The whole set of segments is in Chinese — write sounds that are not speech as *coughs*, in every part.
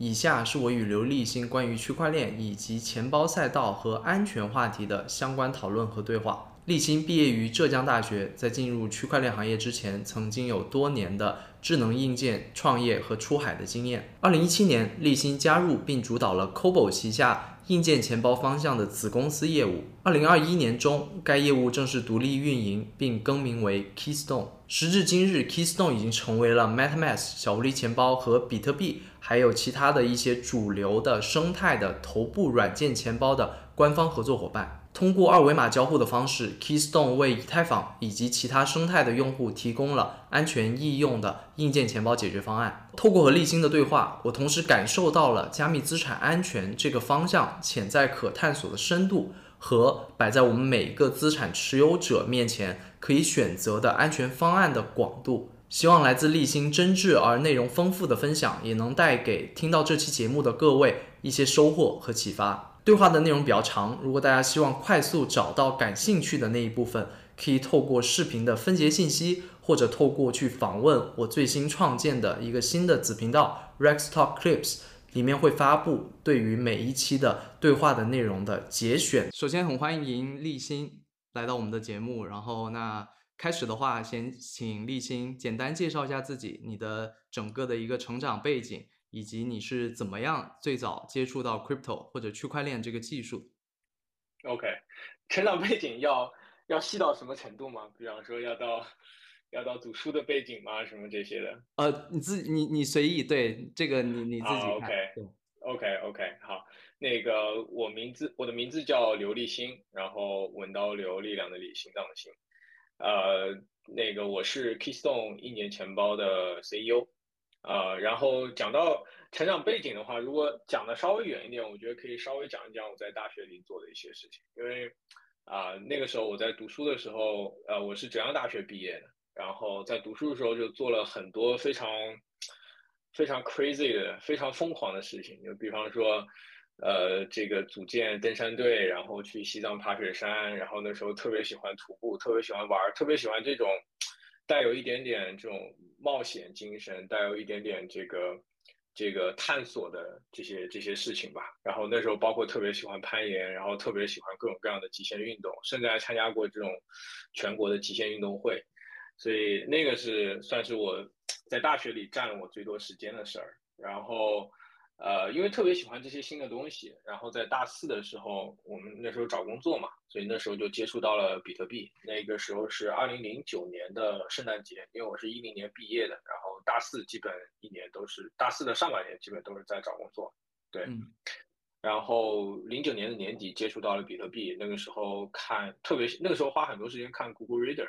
以下是我与刘立新关于区块链以及钱包赛道和安全话题的相关讨论和对话。立新毕业于浙江大学，在进入区块链行业之前，曾经有多年的智能硬件创业和出海的经验。二零一七年，立新加入并主导了 Cobo 旗下硬件钱包方向的子公司业务。二零二一年中，该业务正式独立运营并更名为 Keystone。时至今日，Keystone 已经成为了 MetaMask 小狐狸钱包和比特币。还有其他的一些主流的生态的头部软件钱包的官方合作伙伴，通过二维码交互的方式，Keystone 为以太坊以及其他生态的用户提供了安全易用的硬件钱包解决方案。透过和立新的对话，我同时感受到了加密资产安全这个方向潜在可探索的深度和摆在我们每一个资产持有者面前可以选择的安全方案的广度。希望来自立新真挚而内容丰富的分享，也能带给听到这期节目的各位一些收获和启发。对话的内容比较长，如果大家希望快速找到感兴趣的那一部分，可以透过视频的分节信息，或者透过去访问我最新创建的一个新的子频道 Rex Talk Clips，里面会发布对于每一期的对话的内容的节选。首先，很欢迎立新来到我们的节目，然后那。开始的话，先请立新简单介绍一下自己，你的整个的一个成长背景，以及你是怎么样最早接触到 crypto 或者区块链这个技术。OK，成长背景要要细到什么程度吗？比方说要到要到读书的背景吗？什么这些的？呃，你自你你随意，对这个你你自己 OK，OK，OK，好，那个我名字我的名字叫刘立新，然后文刀刘，力量的力，心脏的心。呃，那个我是 Keystone 一年钱包的 CEO，呃，然后讲到成长背景的话，如果讲的稍微远一点，我觉得可以稍微讲一讲我在大学里做的一些事情，因为啊，那个时候我在读书的时候，呃，我是浙江大学毕业的，然后在读书的时候就做了很多非常非常 crazy 的、非常疯狂的事情，就比方说。呃，这个组建登山队，然后去西藏爬雪山，然后那时候特别喜欢徒步，特别喜欢玩，特别喜欢这种带有一点点这种冒险精神，带有一点点这个这个探索的这些这些事情吧。然后那时候包括特别喜欢攀岩，然后特别喜欢各种各样的极限运动，甚至还参加过这种全国的极限运动会。所以那个是算是我在大学里占了我最多时间的事儿。然后。呃，因为特别喜欢这些新的东西，然后在大四的时候，我们那时候找工作嘛，所以那时候就接触到了比特币。那个时候是二零零九年的圣诞节，因为我是一零年毕业的，然后大四基本一年都是大四的上半年基本都是在找工作。对，然后零九年的年底接触到了比特币，那个时候看特别那个时候花很多时间看 Google Reader，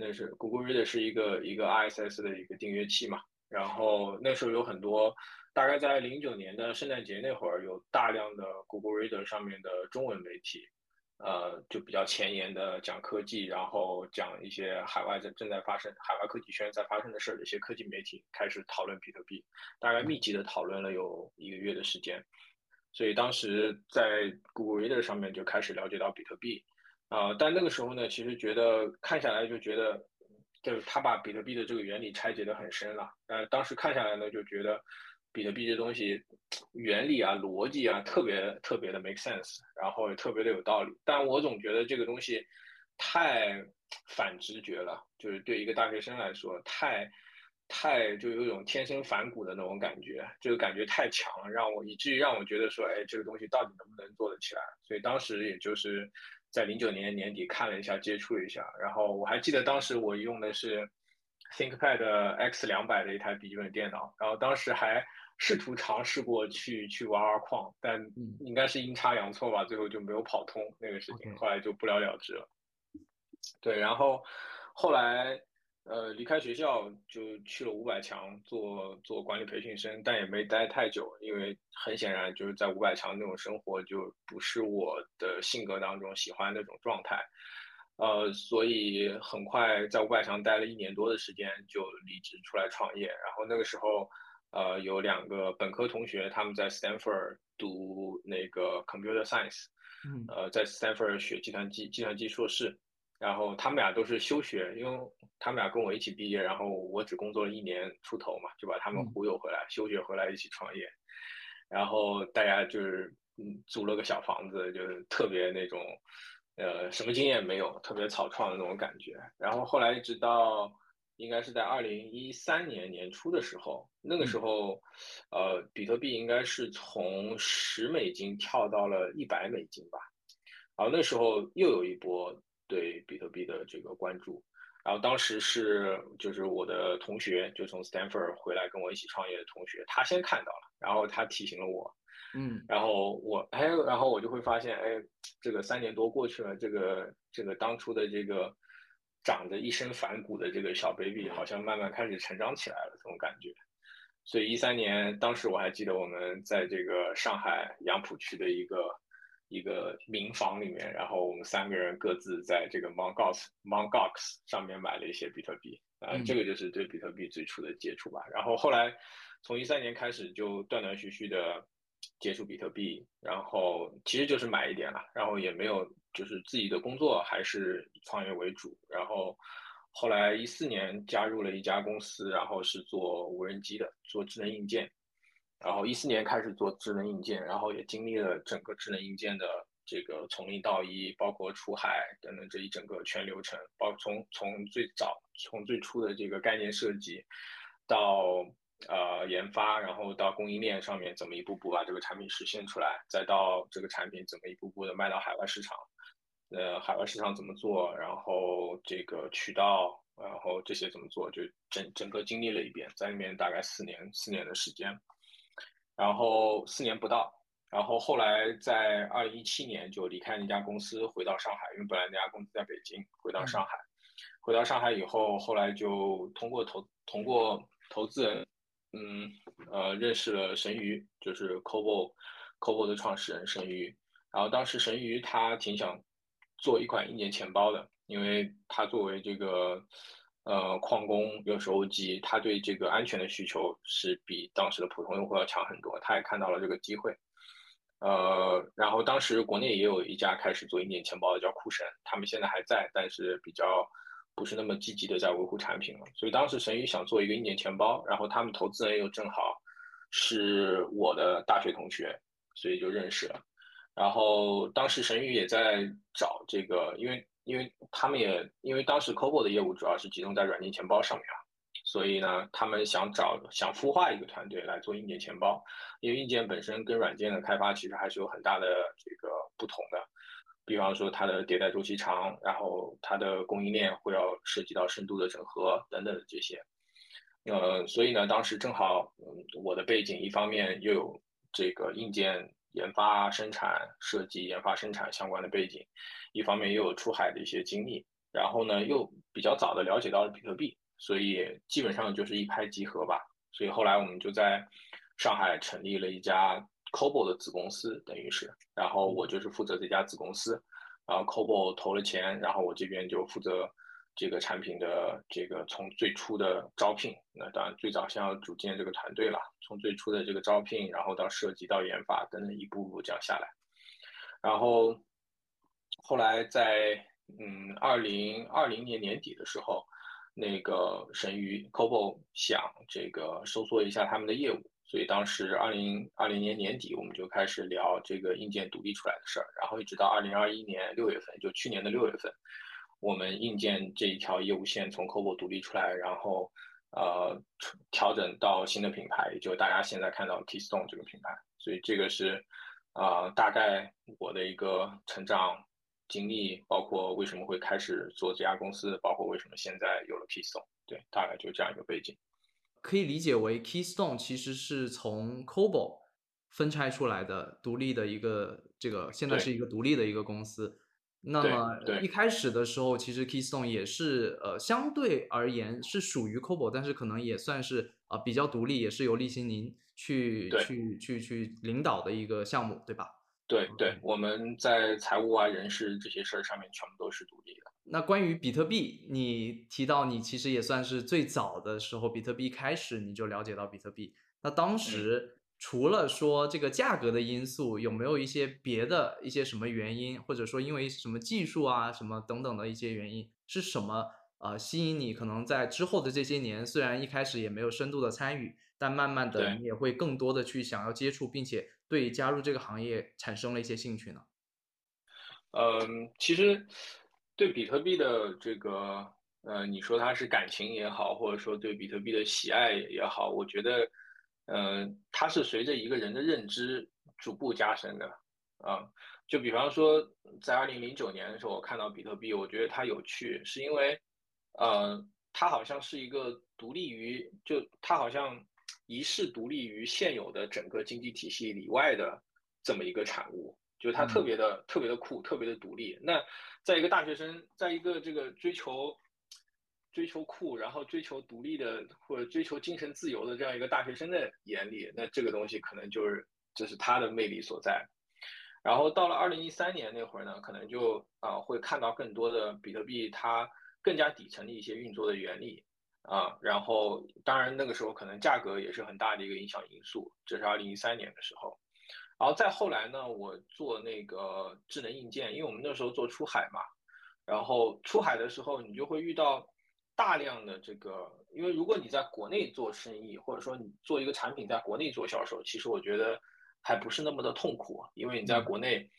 那是 Google Reader 是一个一个 RSS 的一个订阅器嘛，然后那时候有很多。大概在零九年的圣诞节那会儿，有大量的 Google Reader 上面的中文媒体，呃，就比较前沿的讲科技，然后讲一些海外在正在发生、海外科技圈在发生的事儿的一些科技媒体开始讨论比特币，大概密集的讨论了有一个月的时间，所以当时在 Google Reader 上面就开始了解到比特币，啊，但那个时候呢，其实觉得看下来就觉得，就是他把比特币的这个原理拆解的很深了，呃，当时看下来呢，就觉得。比特币这东西原理啊、逻辑啊，特别特别的 make sense，然后也特别的有道理。但我总觉得这个东西太反直觉了，就是对一个大学生来说，太太就有一种天生反骨的那种感觉，这个感觉太强了，让我以至于让我觉得说，哎，这个东西到底能不能做得起来？所以当时也就是在零九年年底看了一下，接触了一下，然后我还记得当时我用的是 ThinkPad X 两百的一台笔记本电脑，然后当时还。试图尝试过去去玩玩矿，但应该是阴差阳错吧，最后就没有跑通那个事情，后来就不了了之了。对，然后后来呃离开学校就去了五百强做做管理培训生，但也没待太久，因为很显然就是在五百强那种生活就不是我的性格当中喜欢那种状态，呃，所以很快在五百强待了一年多的时间就离职出来创业，然后那个时候。呃，有两个本科同学，他们在 Stanford 读那个 Computer Science，呃，在 Stanford 学计算机计算机硕士，然后他们俩都是休学，因为他们俩跟我一起毕业，然后我只工作了一年出头嘛，就把他们忽悠回来，休学回来一起创业，然后大家就是嗯租了个小房子，就是特别那种，呃，什么经验没有，特别草创的那种感觉。然后后来一直到应该是在二零一三年年初的时候，那个时候，呃，比特币应该是从十美金跳到了一百美金吧。然后那时候又有一波对比特币的这个关注。然后当时是就是我的同学，就从 Stanford 回来跟我一起创业的同学，他先看到了，然后他提醒了我，嗯，然后我哎，然后我就会发现，哎，这个三年多过去了，这个这个当初的这个长着一身反骨的这个小 baby，好像慢慢开始成长起来了，这种感觉。所以一三年，当时我还记得我们在这个上海杨浦区的一个。一个民房里面，然后我们三个人各自在这个 Mongox Mongox 上面买了一些比特币，啊，这个就是对比特币最初的接触吧。然后后来从一三年开始就断断续续的接触比特币，然后其实就是买一点了，然后也没有就是自己的工作还是以创业为主。然后后来一四年加入了一家公司，然后是做无人机的，做智能硬件。然后一四年开始做智能硬件，然后也经历了整个智能硬件的这个从零到一，包括出海等等这一整个全流程，包从从最早从最初的这个概念设计，到呃研发，然后到供应链上面怎么一步步把这个产品实现出来，再到这个产品怎么一步步的卖到海外市场，呃海外市场怎么做，然后这个渠道，然后这些怎么做，就整整个经历了一遍，在里面大概四年四年的时间。然后四年不到，然后后来在二零一七年就离开那家公司，回到上海，因为本来那家公司在北京，回到上海。回到上海以后，后来就通过投通过投资人，嗯呃认识了神鱼，就是 Cobo Cobo 的创始人神鱼。然后当时神鱼他挺想做一款硬件钱包的，因为他作为这个。呃，矿工有手机，他对这个安全的需求是比当时的普通用户要强很多。他也看到了这个机会，呃，然后当时国内也有一家开始做硬件钱包的，叫酷神，他们现在还在，但是比较不是那么积极的在维护产品了。所以当时神宇想做一个硬件钱包，然后他们投资人又正好是我的大学同学，所以就认识了。然后当时神宇也在找这个，因为。因为他们也因为当时 Cobo 的业务主要是集中在软件钱包上面啊，所以呢，他们想找想孵化一个团队来做硬件钱包，因为硬件本身跟软件的开发其实还是有很大的这个不同的，比方说它的迭代周期长，然后它的供应链会要涉及到深度的整合等等的这些，呃，所以呢，当时正好，嗯，我的背景一方面又有这个硬件。研发、生产、设计、研发、生产相关的背景，一方面又有出海的一些经历，然后呢又比较早的了解到了比特币，所以基本上就是一拍即合吧。所以后来我们就在上海成立了一家 Cobo 的子公司，等于是，然后我就是负责这家子公司，然后 Cobo 投了钱，然后我这边就负责。这个产品的这个从最初的招聘，那当然最早先要组建这个团队了。从最初的这个招聘，然后到设计到研发等等一步步这样下来，然后后来在嗯二零二零年年底的时候，那个神鱼 Cobo 想这个收缩一下他们的业务，所以当时二零二零年年底我们就开始聊这个硬件独立出来的事儿，然后一直到二零二一年六月份，就去年的六月份。我们硬件这一条业务线从 Cobo 独立出来，然后呃调整到新的品牌，就大家现在看到 Keystone 这个品牌。所以这个是啊大概我的一个成长经历，包括为什么会开始做这家公司，包括为什么现在有了 Keystone。对，大概就这样一个背景。可以理解为 Keystone 其实是从 Cobo 分拆出来的独立的一个这个现在是一个独立的一个公司。那么一开始的时候，其实 Keystone 也是呃相对而言是属于 Cobo，但是可能也算是啊比较独立，也是由立新您去去去去领导的一个项目，对吧？对对，我们在财务啊、人事这些事儿上面全部都是独立的。那关于比特币，你提到你其实也算是最早的时候，比特币开始你就了解到比特币，那当时。除了说这个价格的因素，有没有一些别的一些什么原因，或者说因为什么技术啊什么等等的一些原因，是什么呃吸引你？可能在之后的这些年，虽然一开始也没有深度的参与，但慢慢的你也会更多的去想要接触，并且对加入这个行业产生了一些兴趣呢？嗯，其实对比特币的这个，呃，你说它是感情也好，或者说对比特币的喜爱也好，我觉得，嗯，它是随着一个人的认知逐步加深的啊。就比方说，在二零零九年的时候，我看到比特币，我觉得它有趣，是因为，呃，它好像是一个独立于，就它好像。一是独立于现有的整个经济体系以外的这么一个产物，就是它特别的特别的酷，特别的独立。那在一个大学生，在一个这个追求追求酷，然后追求独立的或者追求精神自由的这样一个大学生的眼里，那这个东西可能就是这是它的魅力所在。然后到了二零一三年那会儿呢，可能就啊会看到更多的比特币它更加底层的一些运作的原理。啊，然后当然那个时候可能价格也是很大的一个影响因素，这是二零一三年的时候，然后再后来呢，我做那个智能硬件，因为我们那时候做出海嘛，然后出海的时候你就会遇到大量的这个，因为如果你在国内做生意，或者说你做一个产品在国内做销售，其实我觉得还不是那么的痛苦，因为你在国内，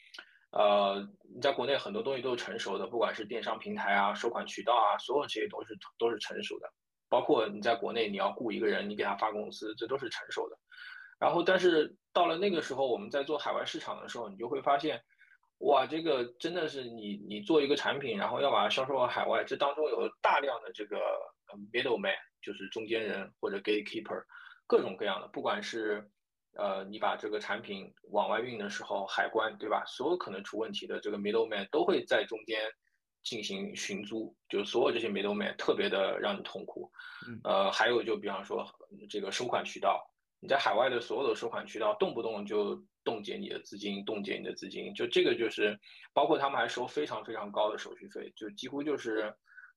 呃，你在国内很多东西都是成熟的，不管是电商平台啊、收款渠道啊，所有这些都是都是成熟的。包括你在国内，你要雇一个人，你给他发工资，这都是成熟的。然后，但是到了那个时候，我们在做海外市场的时候，你就会发现，哇，这个真的是你你做一个产品，然后要把它销售到海外，这当中有大量的这个 middleman，就是中间人或者 gatekeeper，各种各样的，不管是呃你把这个产品往外运的时候，海关对吧？所有可能出问题的这个 middleman 都会在中间。进行寻租，就所有这些 middleman 特别的让你痛苦。呃，还有就比方说这个收款渠道，你在海外的所有的收款渠道，动不动就冻结你的资金，冻结你的资金，就这个就是包括他们还收非常非常高的手续费，就几乎就是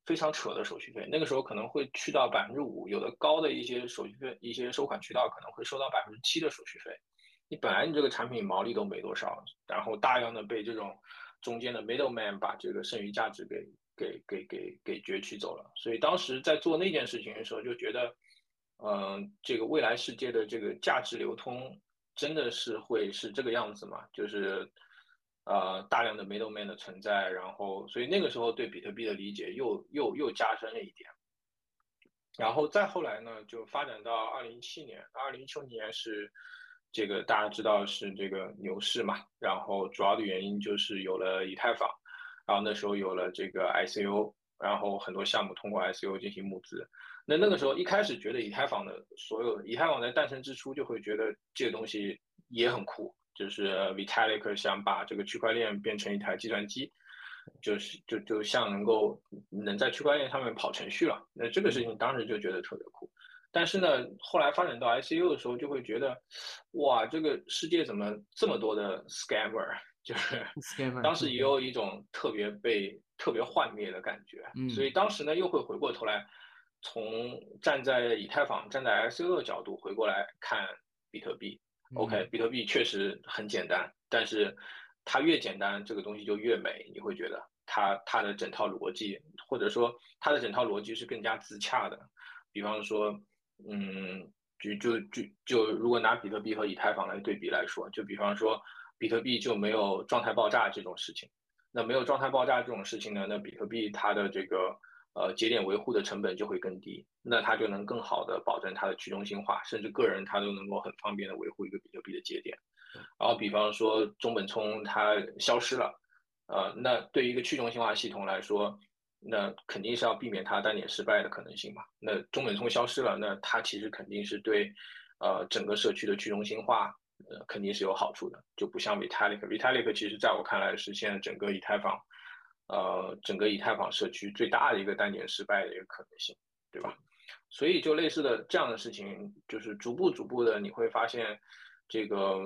非常扯的手续费。那个时候可能会去到百分之五，有的高的一些手续费，一些收款渠道可能会收到百分之七的手续费。你本来你这个产品毛利都没多少，然后大量的被这种。中间的 middleman 把这个剩余价值给给给给给攫取走了，所以当时在做那件事情的时候，就觉得，嗯，这个未来世界的这个价值流通真的是会是这个样子吗？就是，呃，大量的 middleman 的存在，然后，所以那个时候对比特币的理解又又又加深了一点，然后再后来呢，就发展到二零一七年，二零一七年是。这个大家知道是这个牛市嘛，然后主要的原因就是有了以太坊，然后那时候有了这个 ICO，然后很多项目通过 ICO 进行募资。那那个时候一开始觉得以太坊的所有以太坊在诞生之初就会觉得这个东西也很酷，就是 Vitalik 想把这个区块链变成一台计算机，就是就就像能够能在区块链上面跑程序了。那这个事情当时就觉得特别酷。但是呢，后来发展到 ICU 的时候，就会觉得，哇，这个世界怎么这么多的 scammer？就是 *laughs* *laughs* 当时也有一种特别被特别幻灭的感觉。所以当时呢，又会回过头来，从站在以太坊、站在 ICU 的角度回过来看比特币。OK，比特币确实很简单，但是它越简单，这个东西就越美。你会觉得它它的整套逻辑，或者说它的整套逻辑是更加自洽的。比方说。嗯，就就就就如果拿比特币和以太坊来对比来说，就比方说，比特币就没有状态爆炸这种事情。那没有状态爆炸这种事情呢，那比特币它的这个呃节点维护的成本就会更低，那它就能更好的保证它的去中心化，甚至个人他都能够很方便的维护一个比特币的节点。然后比方说中本聪它消失了，呃，那对于一个去中心化系统来说。那肯定是要避免它单点失败的可能性嘛。那中本聪消失了，那它其实肯定是对，呃，整个社区的去中心化，呃，肯定是有好处的。就不像 Vitalik，Vitalik 其实在我看来是现在整个以太坊，呃，整个以太坊社区最大的一个单点失败的一个可能性，对吧？所以就类似的这样的事情，就是逐步逐步的你会发现，这个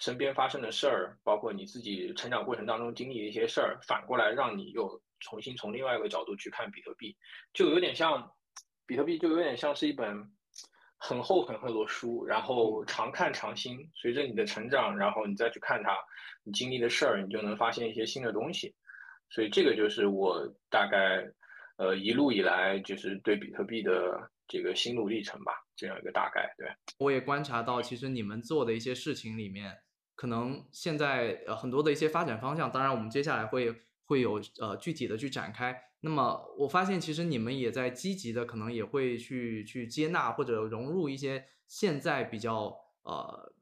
身边发生的事儿，包括你自己成长过程当中经历的一些事儿，反过来让你又。重新从另外一个角度去看比特币，就有点像，比特币就有点像是一本很厚很厚的书，然后常看常新。随着你的成长，然后你再去看它，你经历的事儿，你就能发现一些新的东西。所以这个就是我大概，呃，一路以来就是对比特币的这个心路历程吧，这样一个大概。对，我也观察到，其实你们做的一些事情里面，可能现在呃很多的一些发展方向，当然我们接下来会会有呃具体的去展开。那么我发现，其实你们也在积极的，可能也会去去接纳或者融入一些现在比较呃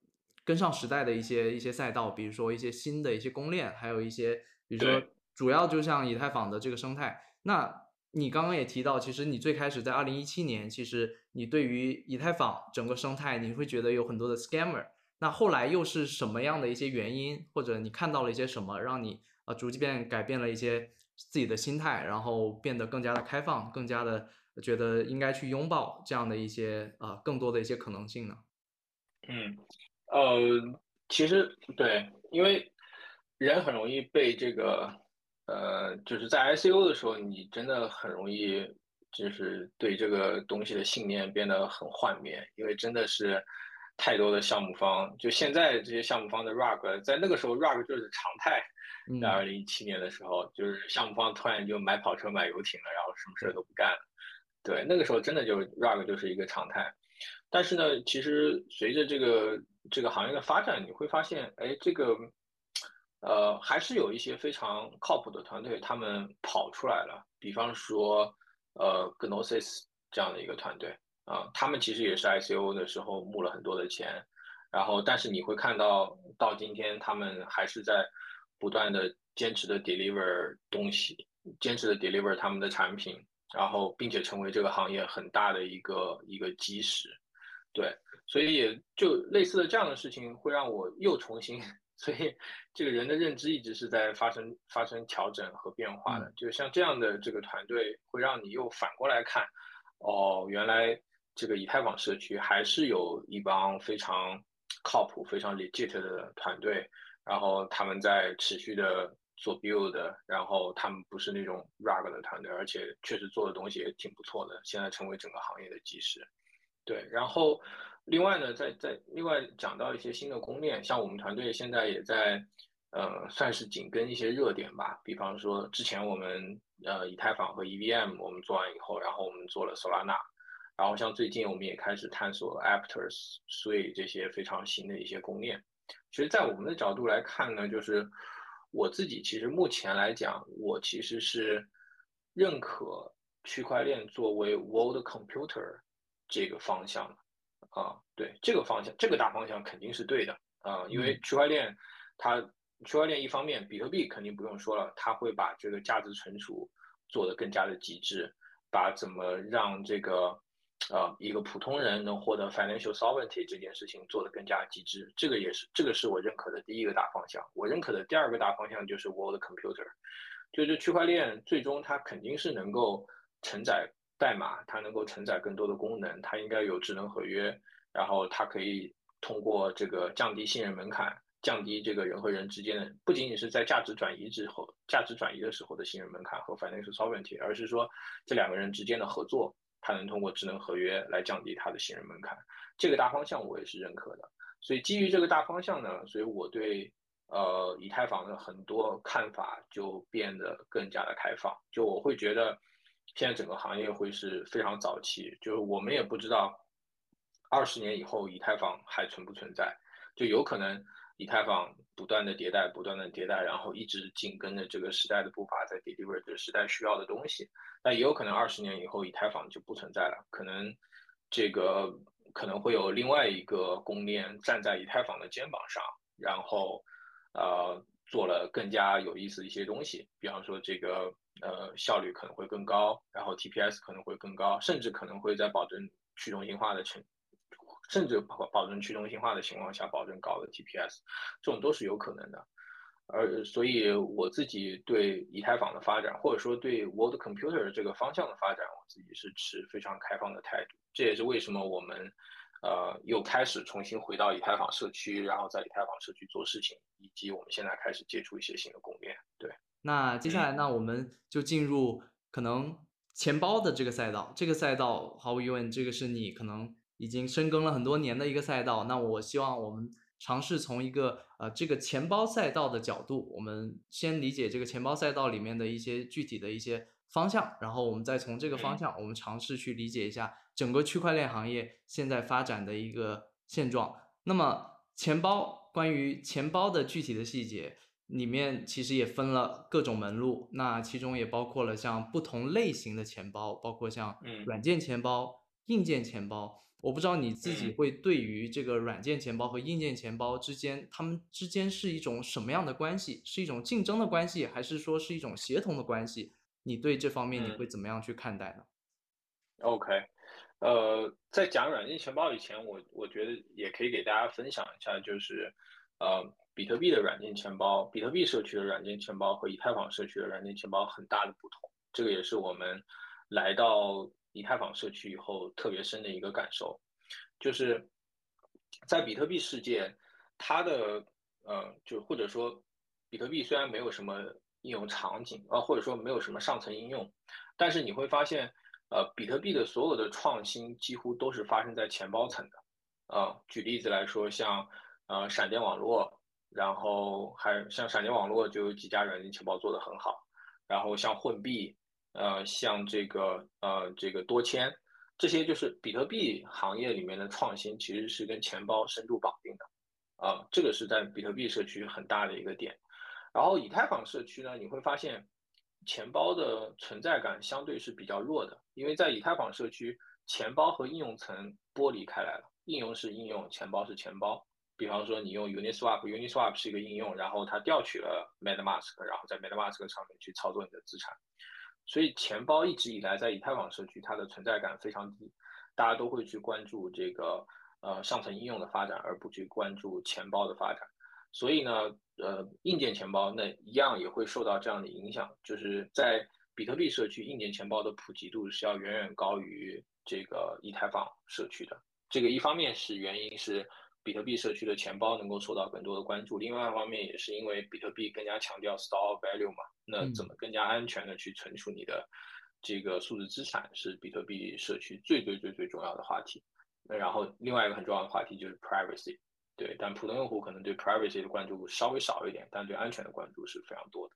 跟上时代的一些一些赛道，比如说一些新的一些公链，还有一些比如说主要就像以太坊的这个生态。那你刚刚也提到，其实你最开始在二零一七年，其实你对于以太坊整个生态，你会觉得有很多的 scammer。那后来又是什么样的一些原因，或者你看到了一些什么，让你呃逐渐改变了一些自己的心态，然后变得更加的开放，更加的觉得应该去拥抱这样的一些呃更多的一些可能性呢？嗯，呃，其实对，因为人很容易被这个。呃，就是在 ICO 的时候，你真的很容易就是对这个东西的信念变得很幻灭，因为真的是太多的项目方。就现在这些项目方的 rug，在那个时候 rug 就是常态。在二零一七年的时候，就是项目方突然就买跑车、买游艇了，然后什么事都不干了。对，那个时候真的就 rug 就是一个常态。但是呢，其实随着这个这个行业的发展，你会发现，哎，这个。呃，还是有一些非常靠谱的团队，他们跑出来了。比方说，呃，Gnosis 这样的一个团队啊，他们其实也是 ICO 的时候募了很多的钱，然后但是你会看到，到今天他们还是在不断的坚持的 deliver 东西，坚持的 deliver 他们的产品，然后并且成为这个行业很大的一个一个基石。对，所以也就类似的这样的事情，会让我又重新。所以，这个人的认知一直是在发生、发生调整和变化的。就像这样的这个团队，会让你又反过来看，哦，原来这个以太坊社区还是有一帮非常靠谱、非常 legit 的团队，然后他们在持续的做 build，然后他们不是那种 rug 的团队，而且确实做的东西也挺不错的，现在成为整个行业的基石。对，然后。另外呢，在在另外讲到一些新的公链，像我们团队现在也在，呃，算是紧跟一些热点吧。比方说，之前我们呃以太坊和 EVM 我们做完以后，然后我们做了 Solana，然后像最近我们也开始探索 Aptos、Sui 这些非常新的一些公链。其实，在我们的角度来看呢，就是我自己其实目前来讲，我其实是认可区块链作为 World Computer 这个方向的。啊，对这个方向，这个大方向肯定是对的啊，因为区块链，它区块链一方面，比特币肯定不用说了，它会把这个价值存储做得更加的极致，把怎么让这个呃一个普通人能获得 financial sovereignty 这件事情做得更加极致，这个也是这个是我认可的第一个大方向。我认可的第二个大方向就是 world computer，就是区块链最终它肯定是能够承载。代码它能够承载更多的功能，它应该有智能合约，然后它可以通过这个降低信任门槛，降低这个人和人之间的不仅仅是在价值转移之后，价值转移的时候的信任门槛和 financial sovereignty，而是说这两个人之间的合作，它能通过智能合约来降低它的信任门槛。这个大方向我也是认可的。所以基于这个大方向呢，所以我对呃以太坊的很多看法就变得更加的开放。就我会觉得。现在整个行业会是非常早期，就是我们也不知道二十年以后以太坊还存不存在，就有可能以太坊不断的迭代，不断的迭代，然后一直紧跟着这个时代的步伐在 deliver 这个时代需要的东西。那也有可能二十年以后以太坊就不存在了，可能这个可能会有另外一个公链站在以太坊的肩膀上，然后呃做了更加有意思的一些东西，比方说这个。呃，效率可能会更高，然后 TPS 可能会更高，甚至可能会在保证去中心化的情，甚至保保证去中心化的情况下保证高的 TPS，这种都是有可能的。而所以我自己对以太坊的发展，或者说对 World Computer 这个方向的发展，我自己是持非常开放的态度。这也是为什么我们呃又开始重新回到以太坊社区，然后在以太坊社区做事情，以及我们现在开始接触一些新的公链，对。那接下来，那我们就进入可能钱包的这个赛道。这个赛道毫无疑问，这个是你可能已经深耕了很多年的一个赛道。那我希望我们尝试从一个呃这个钱包赛道的角度，我们先理解这个钱包赛道里面的一些具体的一些方向，然后我们再从这个方向，我们尝试去理解一下整个区块链行业现在发展的一个现状。那么钱包，关于钱包的具体的细节，里面其实也分了各种门路，那其中也包括了像不同类型的钱包，包括像软件钱包、硬件钱包。我不知道你自己会对于这个软件钱包和硬件钱包之间，它们之间是一种什么样的关系？是一种竞争的关系，还是说是一种协同的关系？你对这方面你会怎么样去看待呢？OK，呃，在讲软件钱包以前，我我觉得也可以给大家分享一下，就是呃，比特币的软件钱包，比特币社区的软件钱包和以太坊社区的软件钱包很大的不同。这个也是我们来到。以太坊社区以后特别深的一个感受，就是在比特币世界，它的呃，就或者说，比特币虽然没有什么应用场景啊，或者说没有什么上层应用，但是你会发现，呃，比特币的所有的创新几乎都是发生在钱包层的。啊，举例子来说，像呃闪电网络，然后还像闪电网络就有几家软件钱包做得很好，然后像混币。呃，像这个呃，这个多签，这些就是比特币行业里面的创新，其实是跟钱包深度绑定的，啊，这个是在比特币社区很大的一个点。然后以太坊社区呢，你会发现钱包的存在感相对是比较弱的，因为在以太坊社区，钱包和应用层剥离开来了，应用是应用，钱包是钱包。比方说你用 Uniswap，Uniswap 是一个应用，然后它调取了 MetaMask，然后在 MetaMask 上面去操作你的资产。所以钱包一直以来在以太坊社区，它的存在感非常低，大家都会去关注这个呃上层应用的发展，而不去关注钱包的发展。所以呢，呃，硬件钱包那一样也会受到这样的影响，就是在比特币社区，硬件钱包的普及度是要远远高于这个以太坊社区的。这个一方面是原因是。比特币社区的钱包能够受到更多的关注，另外一方面也是因为比特币更加强调 store value 嘛，那怎么更加安全的去存储你的这个数字资产，是比特币社区最最最最重要的话题。那然后另外一个很重要的话题就是 privacy，对，但普通用户可能对 privacy 的关注稍微少一点，但对安全的关注是非常多的。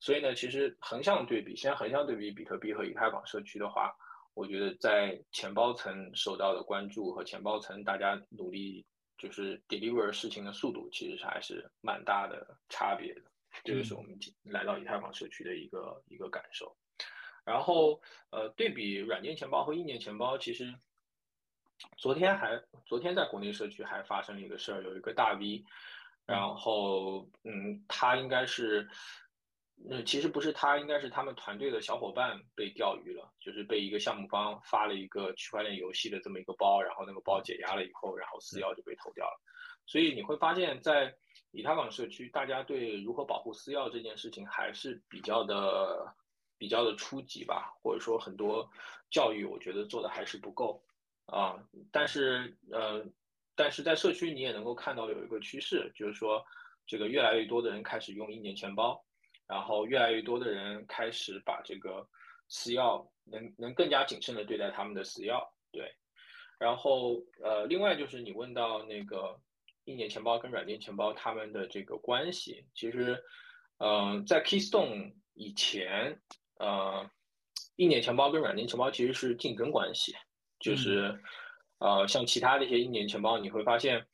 所以呢，其实横向对比，现在横向对比比特币和以太坊社区的话，我觉得在钱包层受到的关注和钱包层大家努力。就是 deliver 事情的速度其实是还是蛮大的差别的，这个是我们来到以太坊社区的一个一个感受。然后呃，对比软件钱包和硬件钱包，其实昨天还昨天在国内社区还发生了一个事儿，有一个大 V，然后嗯，他应该是。嗯其实不是他，应该是他们团队的小伙伴被钓鱼了，就是被一个项目方发了一个区块链游戏的这么一个包，然后那个包解压了以后，然后私钥就被偷掉了。所以你会发现在以太坊社区，大家对如何保护私钥这件事情还是比较的、比较的初级吧，或者说很多教育我觉得做的还是不够啊。但是呃，但是在社区你也能够看到有一个趋势，就是说这个越来越多的人开始用硬件钱包。然后越来越多的人开始把这个私钥能能更加谨慎的对待他们的私钥，对。然后呃，另外就是你问到那个硬件钱包跟软件钱包他们的这个关系，其实，嗯，在 Keystone 以前，呃，硬件钱包跟软件钱包其实是竞争关系，就是，呃，像其他的一些硬件钱包，你会发现，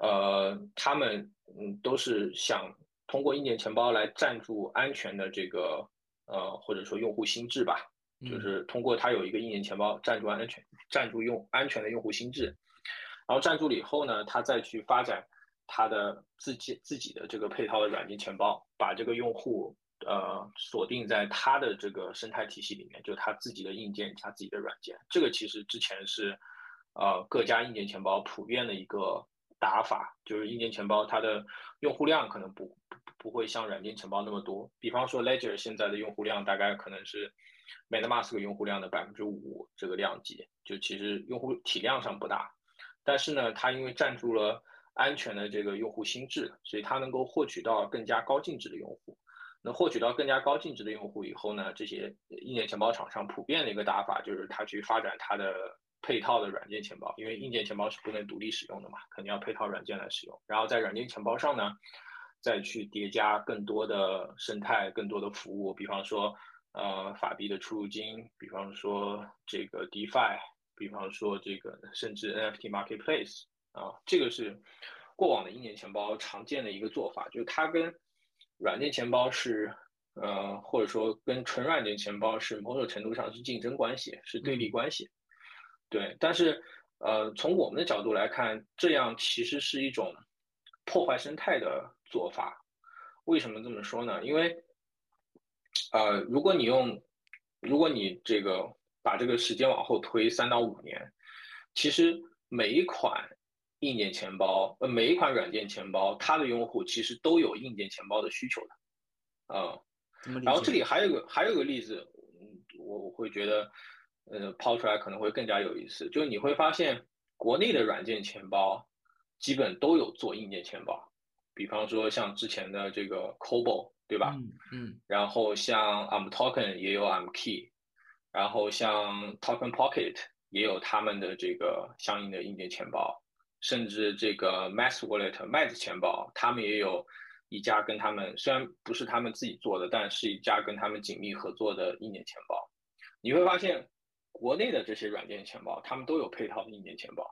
呃，他们嗯都是想。通过硬件钱包来占住安全的这个呃或者说用户心智吧，就是通过它有一个硬件钱包占住安全，占住用安全的用户心智，然后占住了以后呢，他再去发展他的自己自己的这个配套的软件钱包，把这个用户呃锁定在它的这个生态体系里面，就它自己的硬件加自己的软件。这个其实之前是呃各家硬件钱包普遍的一个打法，就是硬件钱包它的用户量可能不。不会像软件钱包那么多，比方说 Ledger 现在的用户量大概可能是 MetaMask 用户量的百分之五这个量级，就其实用户体量上不大，但是呢，它因为占住了安全的这个用户心智，所以它能够获取到更加高净值的用户。那获取到更加高净值的用户以后呢，这些硬件钱包厂商普遍的一个打法就是它去发展它的配套的软件钱包，因为硬件钱包是不能独立使用的嘛，肯定要配套软件来使用。然后在软件钱包上呢。再去叠加更多的生态、更多的服务，比方说呃法币的出入金，比方说这个 DeFi，比方说这个甚至 NFT Marketplace 啊，这个是过往的硬件钱包常见的一个做法，就是它跟软件钱包是呃或者说跟纯软件钱包是某种程度上是竞争关系，是对立关系。对，但是呃从我们的角度来看，这样其实是一种破坏生态的做法。为什么这么说呢？因为，呃，如果你用，如果你这个把这个时间往后推三到五年，其实每一款硬件钱包，呃，每一款软件钱包，它的用户其实都有硬件钱包的需求的，啊，然后这里还有个还有个例子，嗯，我我会觉得，呃，抛出来可能会更加有意思，就是你会发现国内的软件钱包基本都有做硬件钱包。比方说像之前的这个 Cobo，对吧？嗯嗯。然后像 I'm Token 也有 I'm Key，然后像 Token Pocket 也有他们的这个相应的硬件钱包，甚至这个 Mass Wallet 麦子钱包，他们也有一家跟他们虽然不是他们自己做的，但是一家跟他们紧密合作的硬件钱包。你会发现，国内的这些软件钱包，他们都有配套的硬件钱包。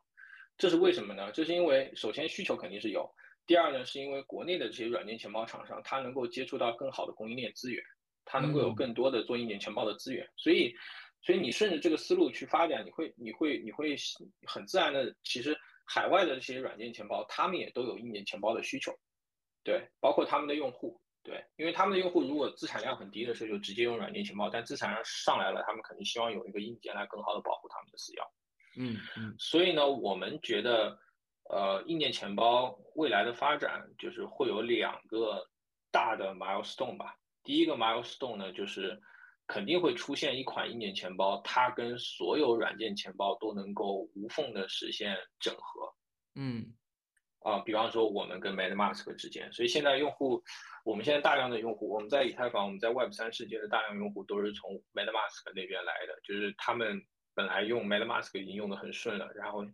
这是为什么呢？这是因为首先需求肯定是有。第二呢，是因为国内的这些软件钱包厂商，它能够接触到更好的供应链资源，它能够有更多的做硬件钱包的资源，所以，所以你顺着这个思路去发展，你会，你会，你会很自然的，其实海外的这些软件钱包，他们也都有硬件钱包的需求，对，包括他们的用户，对，因为他们的用户如果资产量很低的时候，就直接用软件钱包，但资产量上来了，他们肯定希望有一个硬件来更好的保护他们的私钥，嗯嗯，所以呢，我们觉得。呃，硬件钱包未来的发展就是会有两个大的 milestone 吧。第一个 milestone 呢，就是肯定会出现一款硬件钱包，它跟所有软件钱包都能够无缝的实现整合。嗯，啊，比方说我们跟 MetaMask 之间，所以现在用户，我们现在大量的用户，我们在以太坊，我们在 Web 三世界的大量用户都是从 MetaMask 那边来的，就是他们本来用 MetaMask 已经用的很顺了，然后。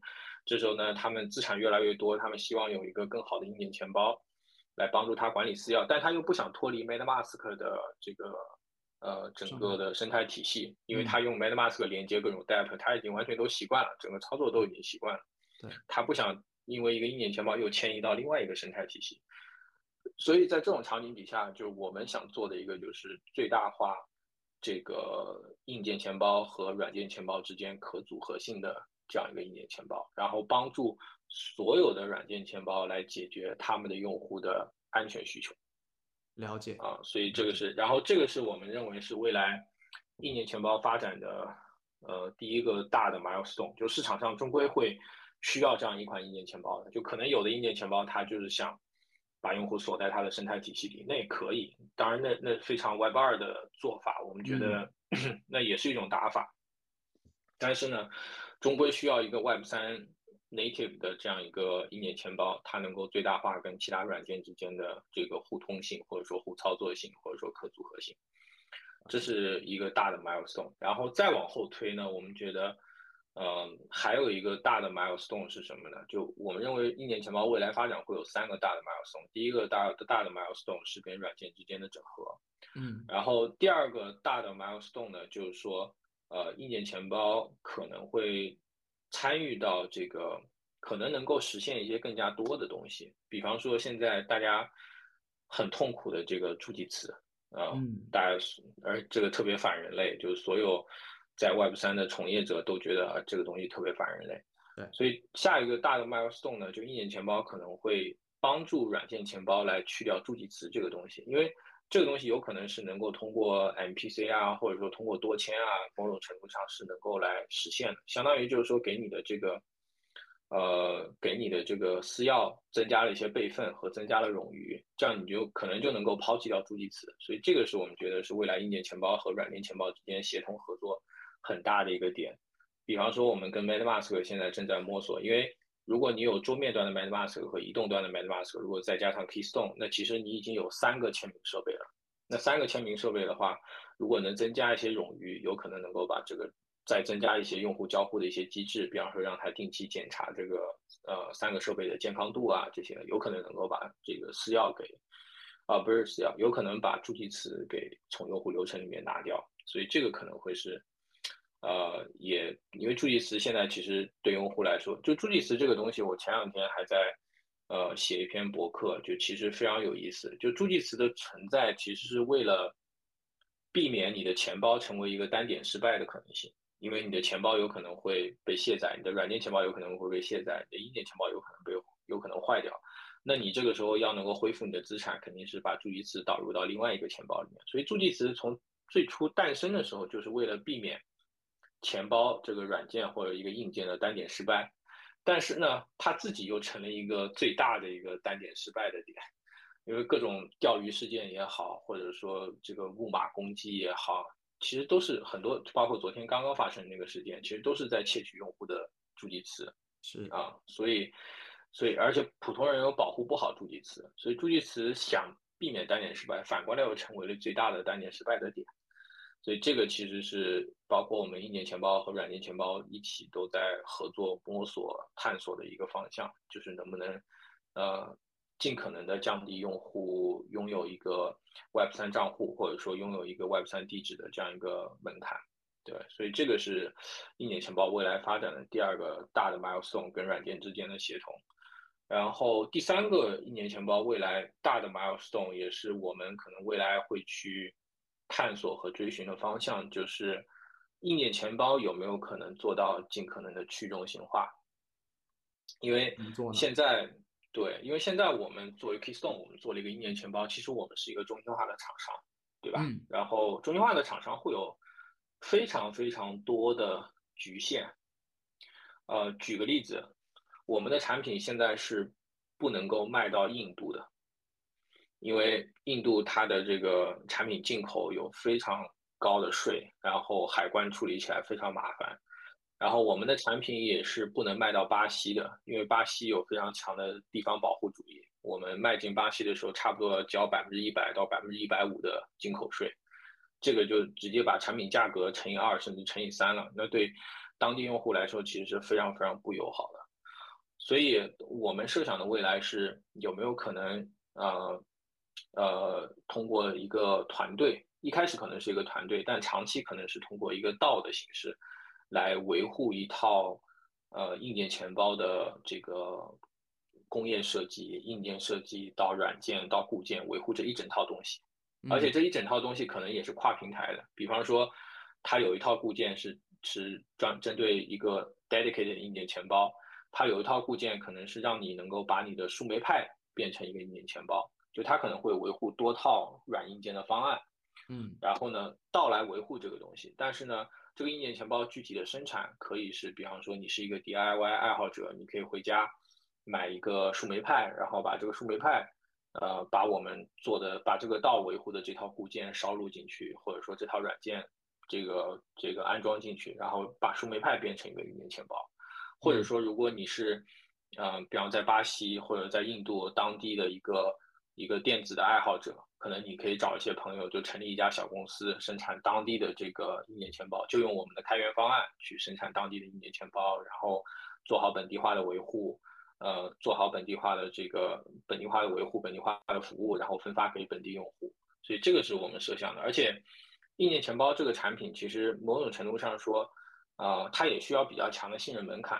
这时候呢，他们资产越来越多，他们希望有一个更好的硬件钱包来帮助他管理私钥，但他又不想脱离 MetaMask 的这个呃整个的生态体系，因为他用 MetaMask 连接各种 Dap，他已经完全都习惯了，整个操作都已经习惯了。对，他不想因为一个硬件钱包又迁移到另外一个生态体系，所以在这种场景底下，就我们想做的一个就是最大化这个硬件钱包和软件钱包之间可组合性的。这样一个硬件钱包，然后帮助所有的软件钱包来解决他们的用户的安全需求。了解啊，所以这个是，然后这个是我们认为是未来硬件钱包发展的呃第一个大的 milestone，就市场上终归会需要这样一款硬件钱包的。就可能有的硬件钱包它就是想把用户锁在它的生态体系里，那也可以。当然，那那非常 Web 二的做法，我们觉得 *clears throat* 那也是一种打法。但是呢。终归需要一个 Web 三 native 的这样一个硬件钱包，它能够最大化跟其他软件之间的这个互通性，或者说互操作性，或者说可组合性，这是一个大的 milestone。然后再往后推呢，我们觉得，嗯，还有一个大的 milestone 是什么呢？就我们认为硬件钱包未来发展会有三个大的 milestone。第一个大的大的 milestone 是跟软件之间的整合，嗯，然后第二个大的 milestone 呢，就是说。呃，硬件钱包可能会参与到这个，可能能够实现一些更加多的东西。比方说，现在大家很痛苦的这个助记词啊，大家是而这个特别反人类，就是所有在 Web 三的从业者都觉得啊，这个东西特别反人类。对，所以下一个大的 milestone 呢，就硬件钱包可能会帮助软件钱包来去掉助记词这个东西，因为。这个东西有可能是能够通过 MPC 啊，或者说通过多签啊，某种程度上是能够来实现的。相当于就是说，给你的这个，呃，给你的这个私钥增加了一些备份和增加了冗余，这样你就可能就能够抛弃掉助记词。所以这个是我们觉得是未来硬件钱包和软件钱包之间协同合作很大的一个点。比方说，我们跟 MetaMask 现在正在摸索，因为。如果你有桌面端的 MetaMask 和移动端的 MetaMask，如果再加上 Keystone，那其实你已经有三个签名设备了。那三个签名设备的话，如果能增加一些冗余，有可能能够把这个再增加一些用户交互的一些机制，比方说让它定期检查这个呃三个设备的健康度啊，这些有可能能够把这个私钥给啊不是私钥，有可能把助记词给从用户流程里面拿掉。所以这个可能会是，呃，也因为助记词现在其实对用户来说，就助记词这个东西，我前两天还在呃写一篇博客，就其实非常有意思。就助记词的存在其实是为了避免你的钱包成为一个单点失败的可能性，因为你的钱包有可能会被卸载，你的软件钱包有可能会被卸载，你的硬件钱包有可能被有可能坏掉。那你这个时候要能够恢复你的资产，肯定是把助记词导入到另外一个钱包里面。所以助记词从最初诞生的时候，就是为了避免钱包这个软件或者一个硬件的单点失败。但是呢，它自己又成了一个最大的一个单点失败的点，因为各种钓鱼事件也好，或者说这个木马攻击也好，其实都是很多，包括昨天刚刚发生那个事件，其实都是在窃取用户的助记词。是啊，所以。所以，而且普通人又保护不好助记词，所以助记词想避免单点失败，反过来又成为了最大的单点失败的点。所以，这个其实是包括我们硬件钱包和软件钱包一起都在合作摸索探索的一个方向，就是能不能呃尽可能的降低用户拥有一个 Web 三账户，或者说拥有一个 Web 三地址的这样一个门槛。对，所以这个是硬件钱包未来发展的第二个大的 milestone，跟软件之间的协同。然后第三个一年钱包未来大的 milestone 也是我们可能未来会去探索和追寻的方向，就是硬件钱包有没有可能做到尽可能的去中心化？因为现在对，因为现在我们作为 Keystone，我们做了一个硬件钱包，其实我们是一个中心化的厂商，对吧？然后中心化的厂商会有非常非常多的局限。呃，举个例子。我们的产品现在是不能够卖到印度的，因为印度它的这个产品进口有非常高的税，然后海关处理起来非常麻烦。然后我们的产品也是不能卖到巴西的，因为巴西有非常强的地方保护主义。我们卖进巴西的时候，差不多交百分之一百到百分之一百五的进口税，这个就直接把产品价格乘以二甚至乘以三了。那对当地用户来说，其实是非常非常不友好的。所以，我们设想的未来是有没有可能，呃，呃，通过一个团队，一开始可能是一个团队，但长期可能是通过一个道的形式，来维护一套，呃，硬件钱包的这个工业设计、硬件设计到软件到固件，维护这一整套东西。而且这一整套东西可能也是跨平台的，比方说，它有一套固件是是专针对一个 dedicated 硬件钱包。它有一套固件，可能是让你能够把你的树莓派变成一个硬件钱包，就它可能会维护多套软硬件的方案，嗯，然后呢，到来维护这个东西。但是呢，这个硬件钱包具体的生产可以是，比方说你是一个 DIY 爱好者，你可以回家买一个树莓派，然后把这个树莓派，呃，把我们做的把这个道维护的这套固件烧录进去，或者说这套软件这个这个安装进去，然后把树莓派变成一个硬件钱包。或者说，如果你是，呃，比方在巴西或者在印度当地的一个一个电子的爱好者，可能你可以找一些朋友，就成立一家小公司，生产当地的这个硬件钱包，就用我们的开源方案去生产当地的硬件钱包，然后做好本地化的维护，呃，做好本地化的这个本地化的维护、本地化的服务，然后分发给本地用户。所以这个是我们设想的。而且，硬件钱包这个产品，其实某种程度上说。啊，它也需要比较强的信任门槛。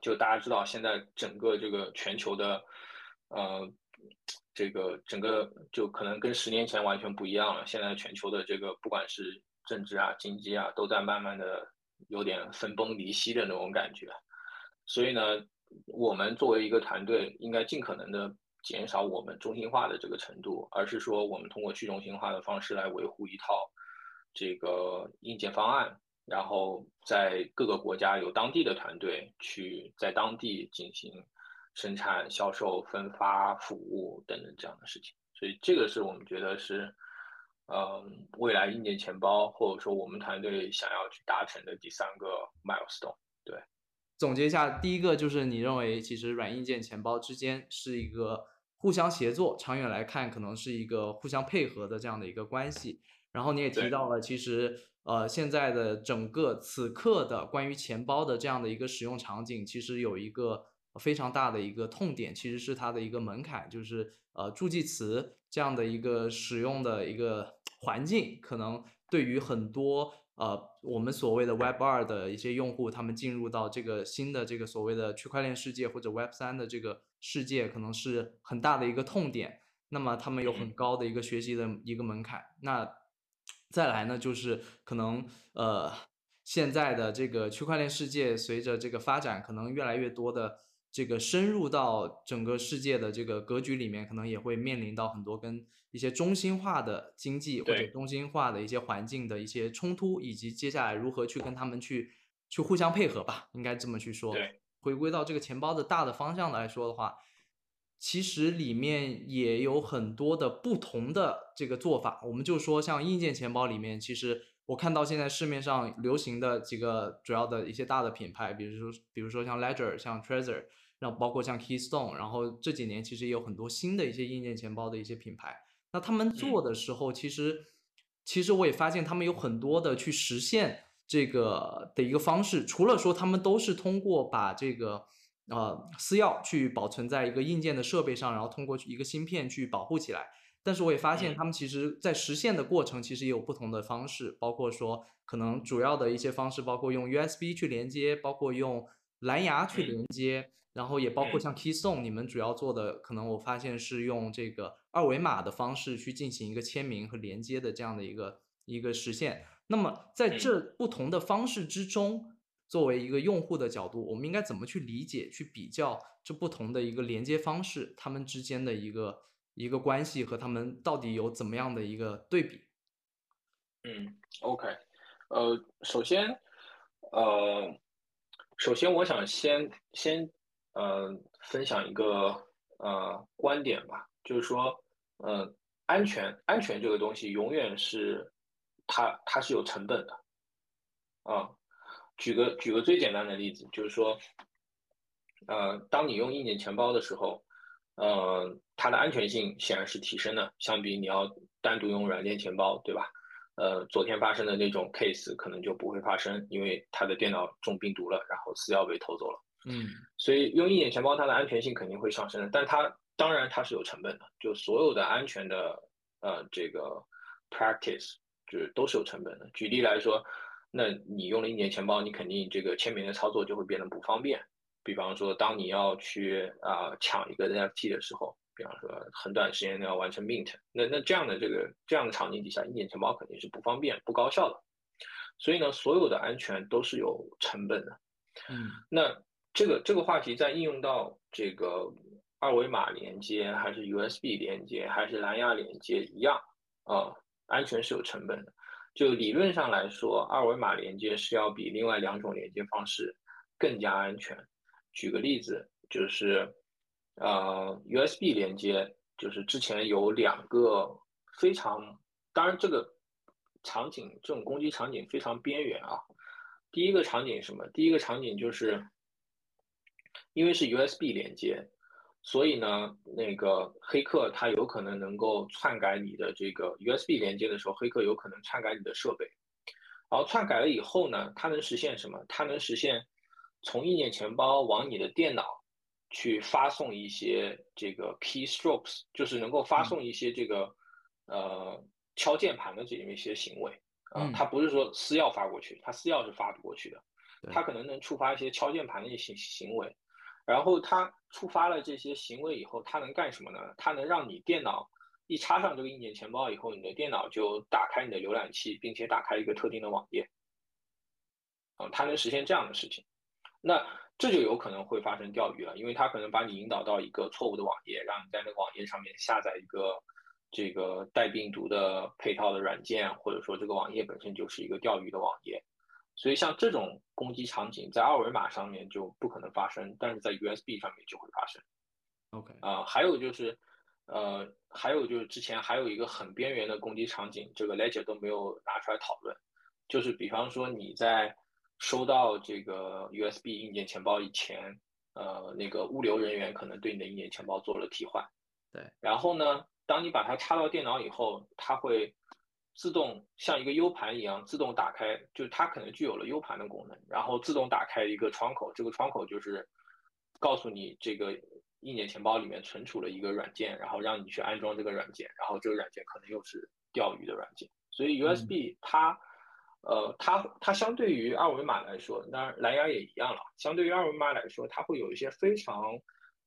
就大家知道，现在整个这个全球的，呃，这个整个就可能跟十年前完全不一样了。现在全球的这个不管是政治啊、经济啊，都在慢慢的有点分崩离析的那种感觉。所以呢，我们作为一个团队，应该尽可能的减少我们中心化的这个程度，而是说我们通过去中心化的方式来维护一套这个硬件方案。然后在各个国家有当地的团队去在当地进行生产、销售、分发、服务等等这样的事情，所以这个是我们觉得是，嗯，未来硬件钱包或者说我们团队想要去达成的第三个 milestone。对，总结一下，第一个就是你认为其实软硬件钱包之间是一个互相协作，长远来看可能是一个互相配合的这样的一个关系。然后你也提到了，其实。呃，现在的整个此刻的关于钱包的这样的一个使用场景，其实有一个非常大的一个痛点，其实是它的一个门槛，就是呃助记词这样的一个使用的一个环境，可能对于很多呃我们所谓的 Web 二的一些用户，他们进入到这个新的这个所谓的区块链世界或者 Web 三的这个世界，可能是很大的一个痛点。那么他们有很高的一个学习的一个门槛。那再来呢，就是可能呃现在的这个区块链世界随着这个发展，可能越来越多的。这个深入到整个世界的这个格局里面，可能也会面临到很多跟一些中心化的经济或者中心化的一些环境的一些冲突，以及接下来如何去跟他们去去互相配合吧，应该这么去说。对，回归到这个钱包的大的方向来说的话，其实里面也有很多的不同的这个做法。我们就说像硬件钱包里面，其实我看到现在市面上流行的几个主要的一些大的品牌，比如说比如说像 Ledger、像 Trezor。然后包括像 Keystone，然后这几年其实也有很多新的一些硬件钱包的一些品牌。那他们做的时候，其实其实我也发现他们有很多的去实现这个的一个方式。除了说他们都是通过把这个呃私钥去保存在一个硬件的设备上，然后通过一个芯片去保护起来。但是我也发现他们其实在实现的过程其实也有不同的方式，包括说可能主要的一些方式，包括用 USB 去连接，包括用蓝牙去连接。然后也包括像 Keystone，你们主要做的可能我发现是用这个二维码的方式去进行一个签名和连接的这样的一个一个实现。那么在这不同的方式之中，作为一个用户的角度，我们应该怎么去理解、去比较这不同的一个连接方式，它们之间的一个一个关系和它们到底有怎么样的一个对比？嗯，OK，呃，首先，呃，首先我想先先。呃，分享一个呃观点吧，就是说，呃，安全安全这个东西永远是它它是有成本的，啊，举个举个最简单的例子，就是说，呃，当你用硬件钱包的时候，呃，它的安全性显然是提升的，相比你要单独用软件钱包，对吧？呃，昨天发生的那种 case 可能就不会发生，因为他的电脑中病毒了，然后私钥被偷走了。嗯，所以用硬件钱包，它的安全性肯定会上升的，但它当然它是有成本的，就所有的安全的呃这个 practice 就是都是有成本的。举例来说，那你用了硬件钱包，你肯定这个签名的操作就会变得不方便。比方说，当你要去啊抢一个 NFT 的时候，比方说很短时间内要完成 mint，那那这样的这个这样的场景底下，硬件钱包肯定是不方便、不高效的。所以呢，所有的安全都是有成本的。嗯，那。这个这个话题在应用到这个二维码连接，还是 USB 连接，还是蓝牙连接一样啊？安全是有成本的。就理论上来说，二维码连接是要比另外两种连接方式更加安全。举个例子，就是呃 USB 连接，就是之前有两个非常，当然这个场景这种攻击场景非常边缘啊。第一个场景什么？第一个场景就是。因为是 USB 连接，所以呢，那个黑客他有可能能够篡改你的这个 USB 连接的时候，黑客有可能篡改你的设备。然后篡改了以后呢，它能实现什么？它能实现从硬件钱包往你的电脑去发送一些这个 keystrokes，就是能够发送一些这个呃敲键盘的这么一些行为啊。它不是说私钥发过去，它私钥是发不过去的，它可能能触发一些敲键盘的一些行为。然后它触发了这些行为以后，它能干什么呢？它能让你电脑一插上这个硬件钱包以后，你的电脑就打开你的浏览器，并且打开一个特定的网页。啊，它能实现这样的事情，那这就有可能会发生钓鱼了，因为它可能把你引导到一个错误的网页，让你在那个网页上面下载一个这个带病毒的配套的软件，或者说这个网页本身就是一个钓鱼的网页。所以像这种攻击场景，在二维码上面就不可能发生，但是在 USB 上面就会发生。OK 啊，还有就是，呃，还有就是之前还有一个很边缘的攻击场景，这个 Ledger 都没有拿出来讨论，就是比方说你在收到这个 USB 硬件钱包以前，呃，那个物流人员可能对你的硬件钱包做了替换。对。然后呢，当你把它插到电脑以后，它会。自动像一个 U 盘一样自动打开，就是它可能具有了 U 盘的功能，然后自动打开一个窗口，这个窗口就是告诉你这个硬件钱包里面存储了一个软件，然后让你去安装这个软件，然后这个软件可能又是钓鱼的软件，所以 USB 它，呃，它它相对于二维码来说，当然蓝牙也一样了。相对于二维码来说，它会有一些非常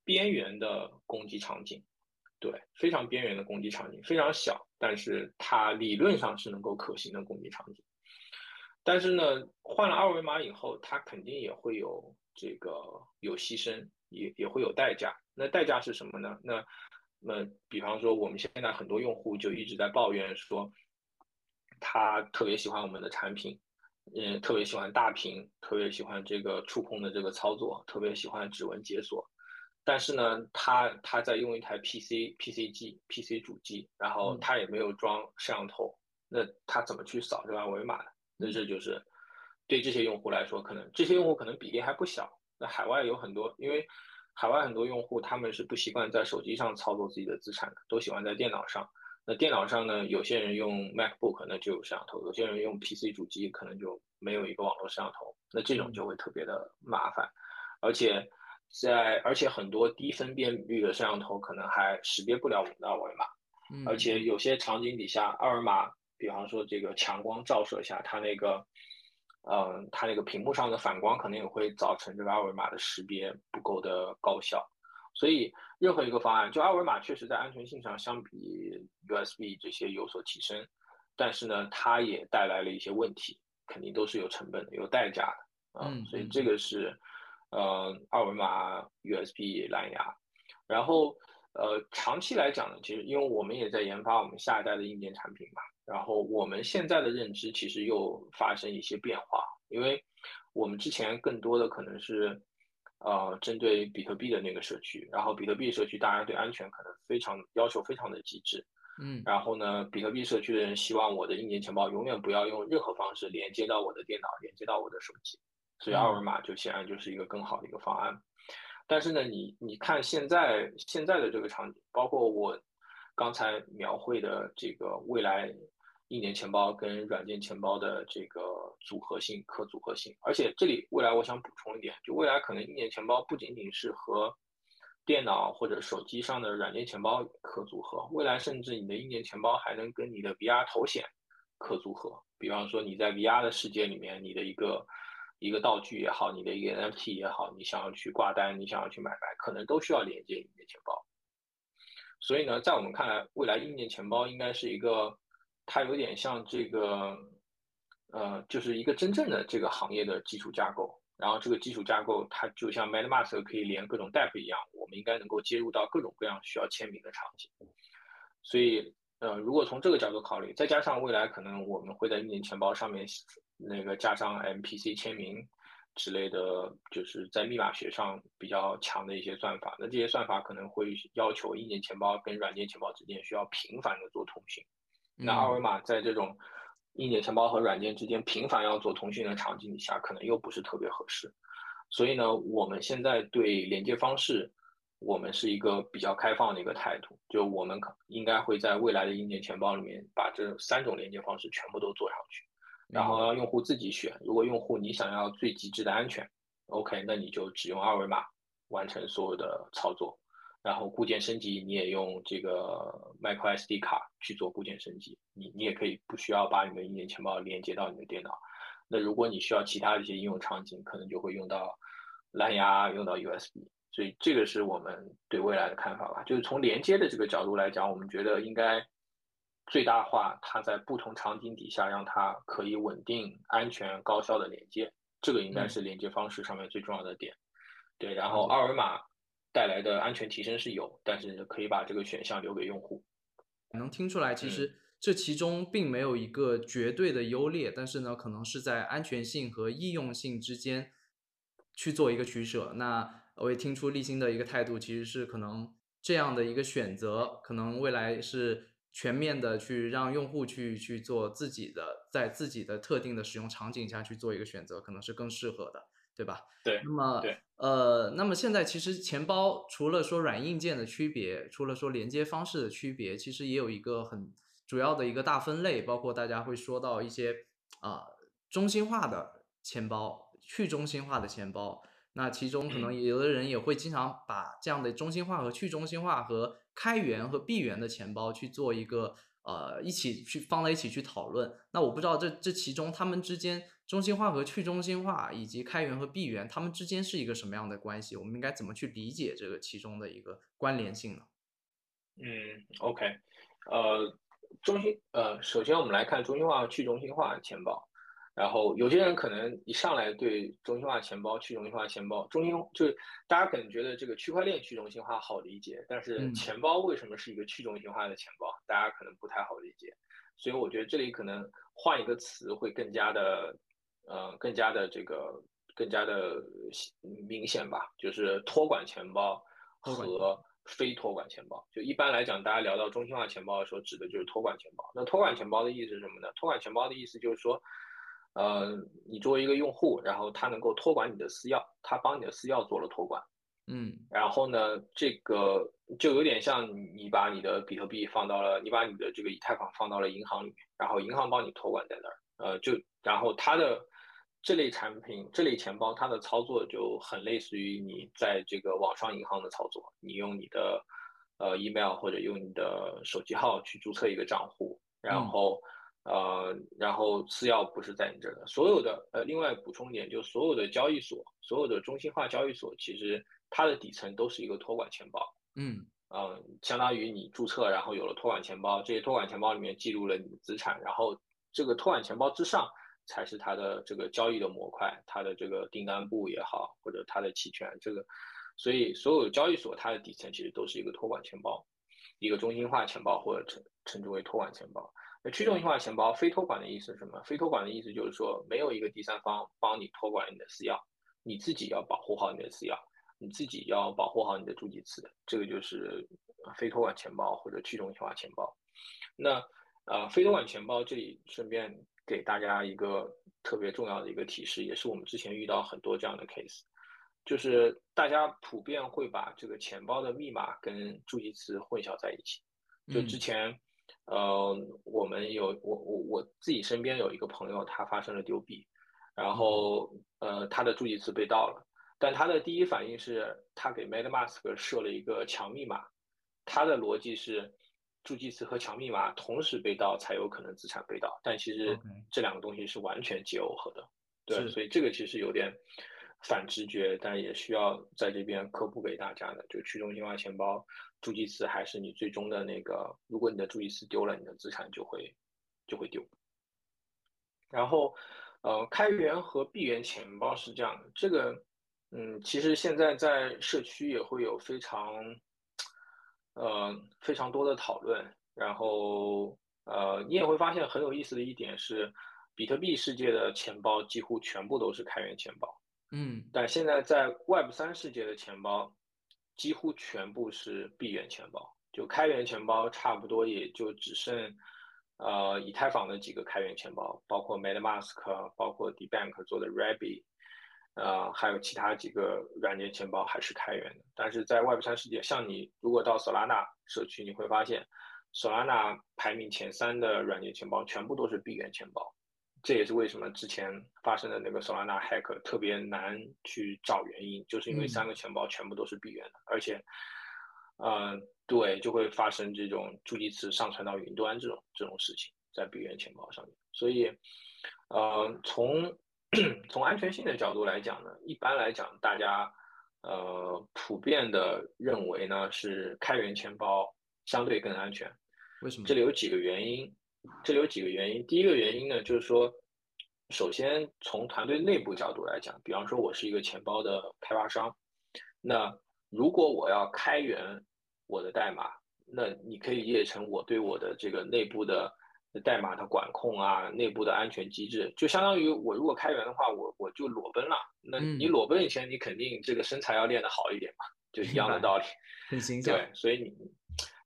边缘的攻击场景，对，非常边缘的攻击场景，非常小，但是它理论上是能够可行的攻击场景。但是呢，换了二维码以后，它肯定也会有这个有牺牲，也也会有代价。那代价是什么呢？那那比方说，我们现在很多用户就一直在抱怨说，他特别喜欢我们的产品，嗯，特别喜欢大屏，特别喜欢这个触控的这个操作，特别喜欢指纹解锁。但是呢，他他在用一台 PC PC 机 PC 主机，然后他也没有装摄像头，那他怎么去扫这个二维码呢？那这就是对这些用户来说，可能这些用户可能比例还不小。那海外有很多，因为海外很多用户他们是不习惯在手机上操作自己的资产的，都喜欢在电脑上。那电脑上呢，有些人用 MacBook 那就有摄像头，有些人用 PC 主机可能就没有一个网络摄像头。那这种就会特别的麻烦，而且在而且很多低分辨率的摄像头可能还识别不了我们的二维码，而且有些场景底下二维码。比方说，这个强光照射下，它那个，嗯，它那个屏幕上的反光可能也会造成这个二维码的识别不够的高效。所以，任何一个方案，就二维码确实在安全性上相比 USB 这些有所提升，但是呢，它也带来了一些问题，肯定都是有成本的、有代价的。嗯，所以这个是，呃，二维码 USB 蓝牙。然后，呃，长期来讲呢，其实因为我们也在研发我们下一代的硬件产品嘛。然后我们现在的认知其实又发生一些变化，因为我们之前更多的可能是，呃，针对比特币的那个社区，然后比特币社区大家对安全可能非常要求非常的极致，嗯，然后呢，比特币社区的人希望我的硬件钱包永远不要用任何方式连接到我的电脑，连接到我的手机，所以二维码就显然就是一个更好的一个方案。但是呢，你你看现在现在的这个场景，包括我刚才描绘的这个未来。硬件钱包跟软件钱包的这个组合性、可组合性，而且这里未来我想补充一点，就未来可能硬件钱包不仅仅是和电脑或者手机上的软件钱包可组合，未来甚至你的硬件钱包还能跟你的 VR 头显可组合。比方说你在 VR 的世界里面，你的一个一个道具也好，你的一个 NFT 也好，你想要去挂单，你想要去买卖，可能都需要连接硬件钱包。所以呢，在我们看来，未来硬件钱包应该是一个。它有点像这个，呃，就是一个真正的这个行业的基础架构。然后这个基础架构，它就像 MetaMask 可以连各种 DApp 一样，我们应该能够接入到各种各样需要签名的场景。所以，呃，如果从这个角度考虑，再加上未来可能我们会在硬件钱包上面那个加上 MPC 签名之类的，就是在密码学上比较强的一些算法。那这些算法可能会要求硬件钱包跟软件钱包之间需要频繁的做通讯。那二维码在这种硬件钱包和软件之间频繁要做通讯的场景底下，可能又不是特别合适。所以呢，我们现在对连接方式，我们是一个比较开放的一个态度，就我们可应该会在未来的硬件钱包里面把这三种连接方式全部都做上去，然后让用户自己选。如果用户你想要最极致的安全，OK，那你就只用二维码完成所有的操作。然后固件升级，你也用这个 micro SD 卡去做固件升级，你你也可以不需要把你的硬件钱包连接到你的电脑。那如果你需要其他的一些应用场景，可能就会用到蓝牙，用到 USB。所以这个是我们对未来的看法吧。就是从连接的这个角度来讲，我们觉得应该最大化它在不同场景底下让它可以稳定、安全、高效的连接，这个应该是连接方式上面最重要的点。对，然后二维码。带来的安全提升是有，但是可以把这个选项留给用户。能听出来，其实这其中并没有一个绝对的优劣，但是呢，可能是在安全性和易用性之间去做一个取舍。那我也听出立新的一个态度，其实是可能这样的一个选择，可能未来是全面的去让用户去去做自己的，在自己的特定的使用场景下去做一个选择，可能是更适合的。对吧？对，那么呃，那么现在其实钱包除了说软硬件的区别，除了说连接方式的区别，其实也有一个很主要的一个大分类，包括大家会说到一些啊中心化的钱包、去中心化的钱包。那其中可能有的人也会经常把这样的中心化和去中心化和开源和闭源的钱包去做一个呃一起去放在一起去讨论。那我不知道这这其中他们之间中心化和去中心化，以及开源和闭源，他们之间是一个什么样的关系？我们应该怎么去理解这个其中的一个关联性呢？嗯，OK，呃，中心呃，首先我们来看中心化和去中心化钱包。然后有些人可能一上来对中心化钱包、去中心化钱包、中心就是大家可能觉得这个区块链去中心化好理解，但是钱包为什么是一个去中心化的钱包，大家可能不太好理解。所以我觉得这里可能换一个词会更加的，呃，更加的这个更加的明显吧，就是托管钱包和非托管钱包。就一般来讲，大家聊到中心化钱包的时候，指的就是托管钱包。那托管钱包的意思是什么呢？托管钱包的意思就是说。呃，你作为一个用户，然后他能够托管你的私钥，他帮你的私钥做了托管，嗯，然后呢，这个就有点像你把你的比特币放到了，你把你的这个以太坊放到了银行里面，然后银行帮你托管在那儿，呃，就然后它的这类产品、这类钱包，它的操作就很类似于你在这个网上银行的操作，你用你的呃 email 或者用你的手机号去注册一个账户，然后。呃，然后私钥不是在你这儿的，所有的呃，另外补充一点，就所有的交易所，所有的中心化交易所，其实它的底层都是一个托管钱包。嗯嗯，相当于你注册，然后有了托管钱包，这些托管钱包里面记录了你的资产，然后这个托管钱包之上才是它的这个交易的模块，它的这个订单簿也好，或者它的期权，这个，所以所有交易所它的底层其实都是一个托管钱包，一个中心化钱包或者称称之为托管钱包。那去中心化钱包非托管的意思是什么？非托管的意思就是说，没有一个第三方帮你托管你的私钥，你自己要保护好你的私钥，你自己要保护好你的助记词，这个就是非托管钱包或者去中心化钱包。那呃，非托管钱包这里顺便给大家一个特别重要的一个提示，也是我们之前遇到很多这样的 case，就是大家普遍会把这个钱包的密码跟助记词混淆在一起，就之前。呃，我们有我我我自己身边有一个朋友，他发生了丢币，然后呃，他的助记词被盗了，但他的第一反应是他给 MetaMask 设了一个强密码，他的逻辑是助记词和强密码同时被盗才有可能资产被盗，但其实这两个东西是完全结耦合的，对，所以这个其实有点反直觉，但也需要在这边科普给大家的，就去中心化钱包。助记词还是你最终的那个，如果你的助记词丢了，你的资产就会就会丢。然后，呃，开源和闭源钱包是这样的，这个，嗯，其实现在在社区也会有非常，呃，非常多的讨论。然后，呃，你也会发现很有意思的一点是，比特币世界的钱包几乎全部都是开源钱包，嗯，但现在在 Web 三世界的钱包。几乎全部是闭源钱包，就开源钱包差不多也就只剩，呃，以太坊的几个开源钱包，包括 MetaMask，包括 DeBank 做的 Rabbit，呃，还有其他几个软件钱包还是开源的。但是在 Web 三世界，像你如果到 Solana 社区，你会发现，Solana 排名前三的软件钱包全部都是闭源钱包。这也是为什么之前发生的那个 Solana hack 特别难去找原因，就是因为三个钱包全部都是闭源的，而且，呃，对，就会发生这种助记词上传到云端这种这种事情，在闭源钱包上面。所以，呃，从从安全性的角度来讲呢，一般来讲，大家呃普遍的认为呢是开源钱包相对更安全。为什么？这里有几个原因。这里有几个原因。第一个原因呢，就是说，首先从团队内部角度来讲，比方说我是一个钱包的开发商，那如果我要开源我的代码，那你可以理解成我对我的这个内部的代码的管控啊，内部的安全机制，就相当于我如果开源的话，我我就裸奔了。那你裸奔以前，你肯定这个身材要练得好一点嘛，就一样的道理。很形象。对，所以你。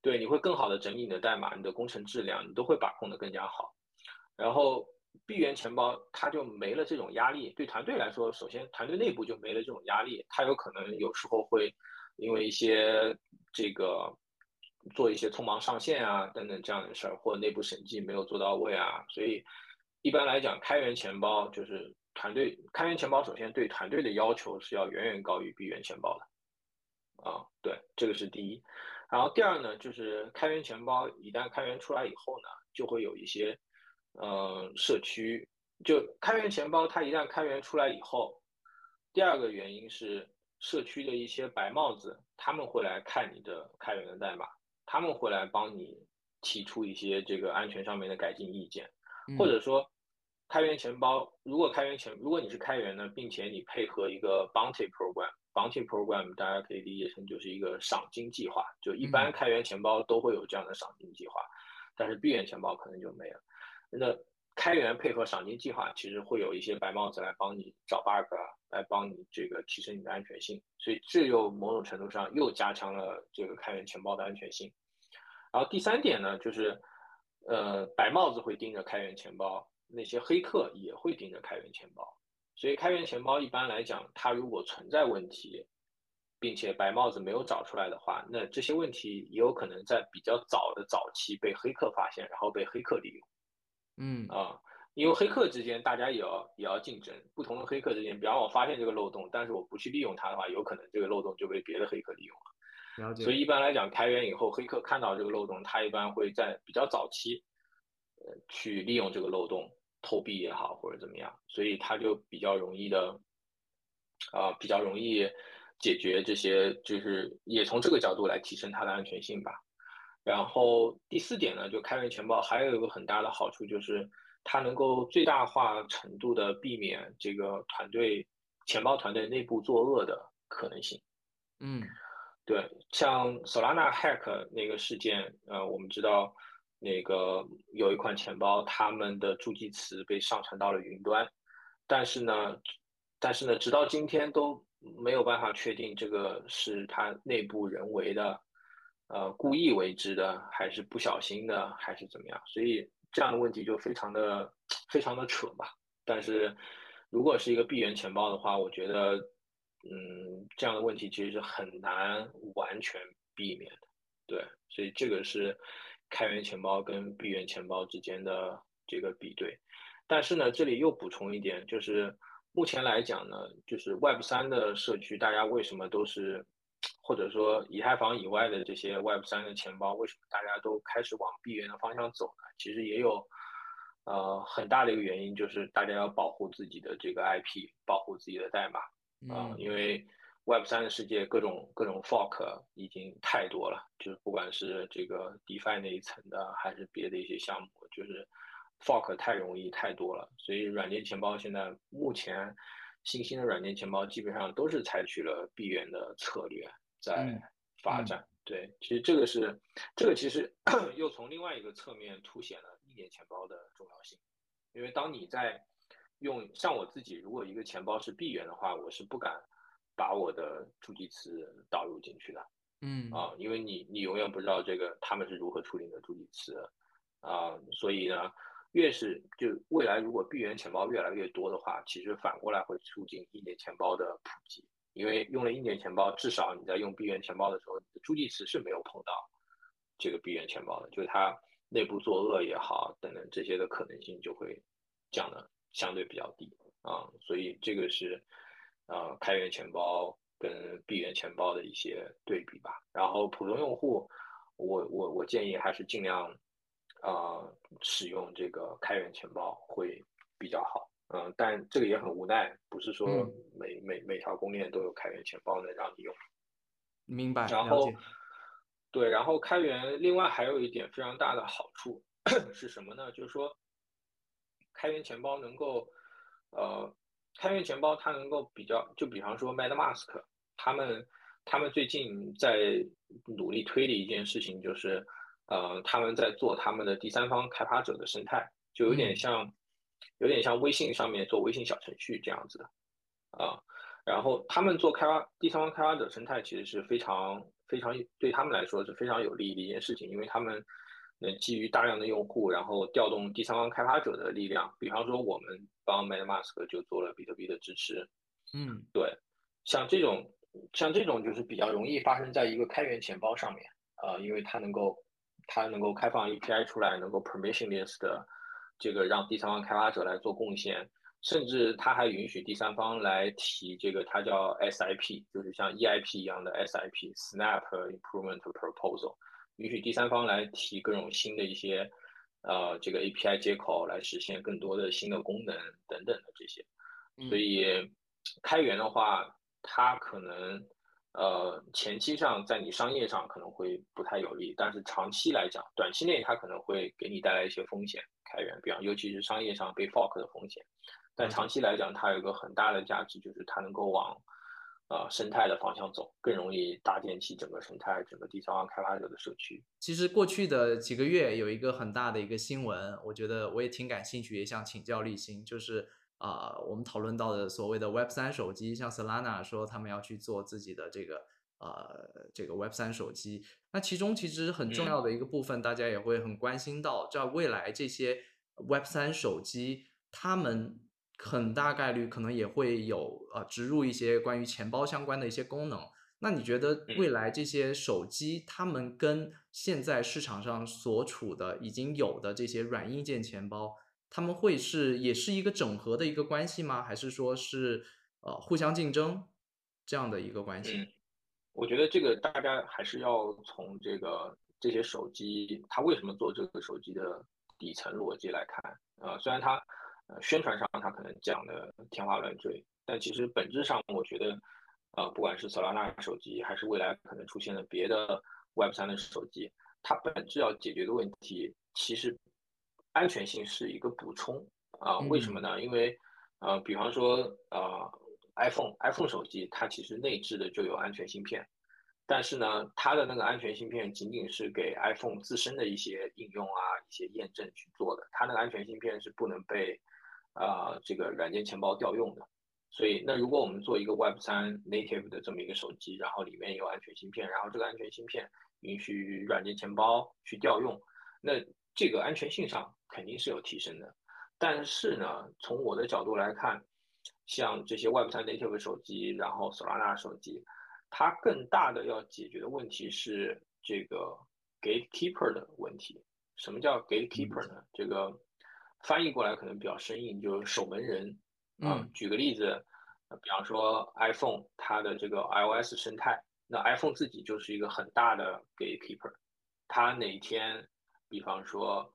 对，你会更好的整理你的代码，你的工程质量，你都会把控的更加好。然后闭源钱包它就没了这种压力，对团队来说，首先团队内部就没了这种压力，它有可能有时候会因为一些这个做一些匆忙上线啊等等这样的事儿，或者内部审计没有做到位啊，所以一般来讲，开源钱包就是团队开源钱包，首先对团队的要求是要远远高于闭源钱包的。啊，对，这个是第一。然后第二呢，就是开源钱包一旦开源出来以后呢，就会有一些，呃，社区就开源钱包它一旦开源出来以后，第二个原因是社区的一些白帽子他们会来看你的开源的代码，他们会来帮你提出一些这个安全上面的改进意见，或者说。开源钱包，如果开源钱，如果你是开源的，并且你配合一个 bounty program，bounty program 大家可以理解成就是一个赏金计划，就一般开源钱包都会有这样的赏金计划，但是闭源钱包可能就没有。那开源配合赏金计划，其实会有一些白帽子来帮你找 bug，来帮你这个提升你的安全性，所以这又某种程度上又加强了这个开源钱包的安全性。然后第三点呢，就是呃白帽子会盯着开源钱包。那些黑客也会盯着开源钱包，所以开源钱包一般来讲，它如果存在问题，并且白帽子没有找出来的话，那这些问题也有可能在比较早的早期被黑客发现，然后被黑客利用。嗯啊，因为黑客之间大家也要也要竞争，不同的黑客之间，比方我发现这个漏洞，但是我不去利用它的话，有可能这个漏洞就被别的黑客利用了。所以一般来讲，开源以后，黑客看到这个漏洞，他一般会在比较早期，呃，去利用这个漏洞。投币也好，或者怎么样，所以它就比较容易的，啊，比较容易解决这些，就是也从这个角度来提升它的安全性吧。然后第四点呢，就开源钱包还有一个很大的好处，就是它能够最大化程度的避免这个团队钱包团队内部作恶的可能性。嗯，对，像 Solana hack 那个事件，呃，我们知道。那个有一款钱包，他们的助记词被上传到了云端，但是呢，但是呢，直到今天都没有办法确定这个是他内部人为的，呃，故意为之的，还是不小心的，还是怎么样？所以这样的问题就非常的非常的扯吧。但是如果是一个闭源钱包的话，我觉得，嗯，这样的问题其实是很难完全避免的。对，所以这个是。开源钱包跟闭源钱包之间的这个比对，但是呢，这里又补充一点，就是目前来讲呢，就是 Web 三的社区，大家为什么都是，或者说以太坊以外的这些 Web 三的钱包，为什么大家都开始往闭源的方向走呢？其实也有，呃，很大的一个原因就是大家要保护自己的这个 IP，保护自己的代码啊，因为。Web 三的世界，各种各种 fork 已经太多了，就是不管是这个 DeFi 那一层的，还是别的一些项目，就是 fork 太容易太多了。所以软件钱包现在目前新兴的软件钱包基本上都是采取了闭源的策略在发展。对，其实这个是这个其实 *clears throat* 又从另外一个侧面凸显了一年钱包的重要性，因为当你在用像我自己，如果一个钱包是闭源的话，我是不敢。把我的助记词导入进去的，嗯啊，因为你你永远不知道这个他们是如何处理你的助记词，啊，所以呢，越是就未来如果闭源钱包越来越多的话，其实反过来会促进一年钱包的普及，因为用了一年钱包，至少你在用闭源钱包的时候，你的助记词是没有碰到这个闭源钱包的，就是它内部作恶也好等等这些的可能性就会降的相对比较低啊，所以这个是。呃，开源钱包跟闭源钱包的一些对比吧。然后普通用户，我我我建议还是尽量，呃，使用这个开源钱包会比较好。嗯，但这个也很无奈，不是说每每每条供应链都有开源钱包能让你用。明白。然后，对，然后开源另外还有一点非常大的好处 *coughs* 是什么呢？就是说，开源钱包能够，呃。开源钱包它能够比较，就比方说 MetaMask，他们他们最近在努力推的一件事情就是，呃，他们在做他们的第三方开发者的生态，就有点像，有点像微信上面做微信小程序这样子的，啊，然后他们做开发第三方开发者生态其实是非常非常对他们来说是非常有利的一件事情，因为他们。能基于大量的用户，然后调动第三方开发者的力量，比方说我们帮 MetaMask 就做了比特币的支持。嗯，对，像这种像这种就是比较容易发生在一个开源钱包上面，呃，因为它能够它能够开放 API 出来，能够 permissionless 的这个让第三方开发者来做贡献，甚至它还允许第三方来提这个，它叫 SIP，就是像 EIP 一样的 SIP（Snap Improvement Proposal），允许第三方来提各种新的一些呃这个 API 接口来实现更多的新的功能等等的这些。所以开源的话，它可能呃前期上在你商业上可能会不太有利，但是长期来讲，短期内它可能会给你带来一些风险。开源，比方尤其是商业上被 fork 的风险。但长期来讲，它有一个很大的价值，就是它能够往，呃，生态的方向走，更容易搭建起整个生态、整个第三方开发者的社区。其实过去的几个月有一个很大的一个新闻，我觉得我也挺感兴趣，也想请教立新，就是啊，我们讨论到的所谓的 Web 三手机，像 Solana 说他们要去做自己的这个呃这个 Web 三手机，那其中其实很重要的一个部分，大家也会很关心到，在未来这些 Web 三手机，他们。很大概率可能也会有呃植入一些关于钱包相关的一些功能。那你觉得未来这些手机，他们跟现在市场上所处的已经有的这些软硬件钱包，他们会是也是一个整合的一个关系吗？还是说是呃互相竞争这样的一个关系？我觉得这个大家还是要从这个这些手机它为什么做这个手机的底层逻辑来看啊，虽然它。呃，宣传上他可能讲的天花乱坠，但其实本质上，我觉得，呃，不管是 Solana 手机，还是未来可能出现的别的 Web 三的手机，它本质要解决的问题，其实安全性是一个补充啊。为什么呢？因为，呃，比方说，呃，iPhone，iPhone 手机它其实内置的就有安全芯片。但是呢，它的那个安全芯片仅仅是给 iPhone 自身的一些应用啊、一些验证去做的，它那个安全芯片是不能被，啊，这个软件钱包调用的。所以，那如果我们做一个 Web 三 native 的这么一个手机，然后里面有安全芯片，然后这个安全芯片允许软件钱包去调用，那这个安全性上肯定是有提升的。但是呢，从我的角度来看，像这些 Web 三 native 手机，然后 Solana 手机。它更大的要解决的问题是这个 gatekeeper 的问题。什么叫 gatekeeper 呢？这个翻译过来可能比较生硬，就是守门人啊。举个例子，比方说 iPhone 它的这个 iOS 生态，那 iPhone 自己就是一个很大的 gatekeeper。它哪天，比方说，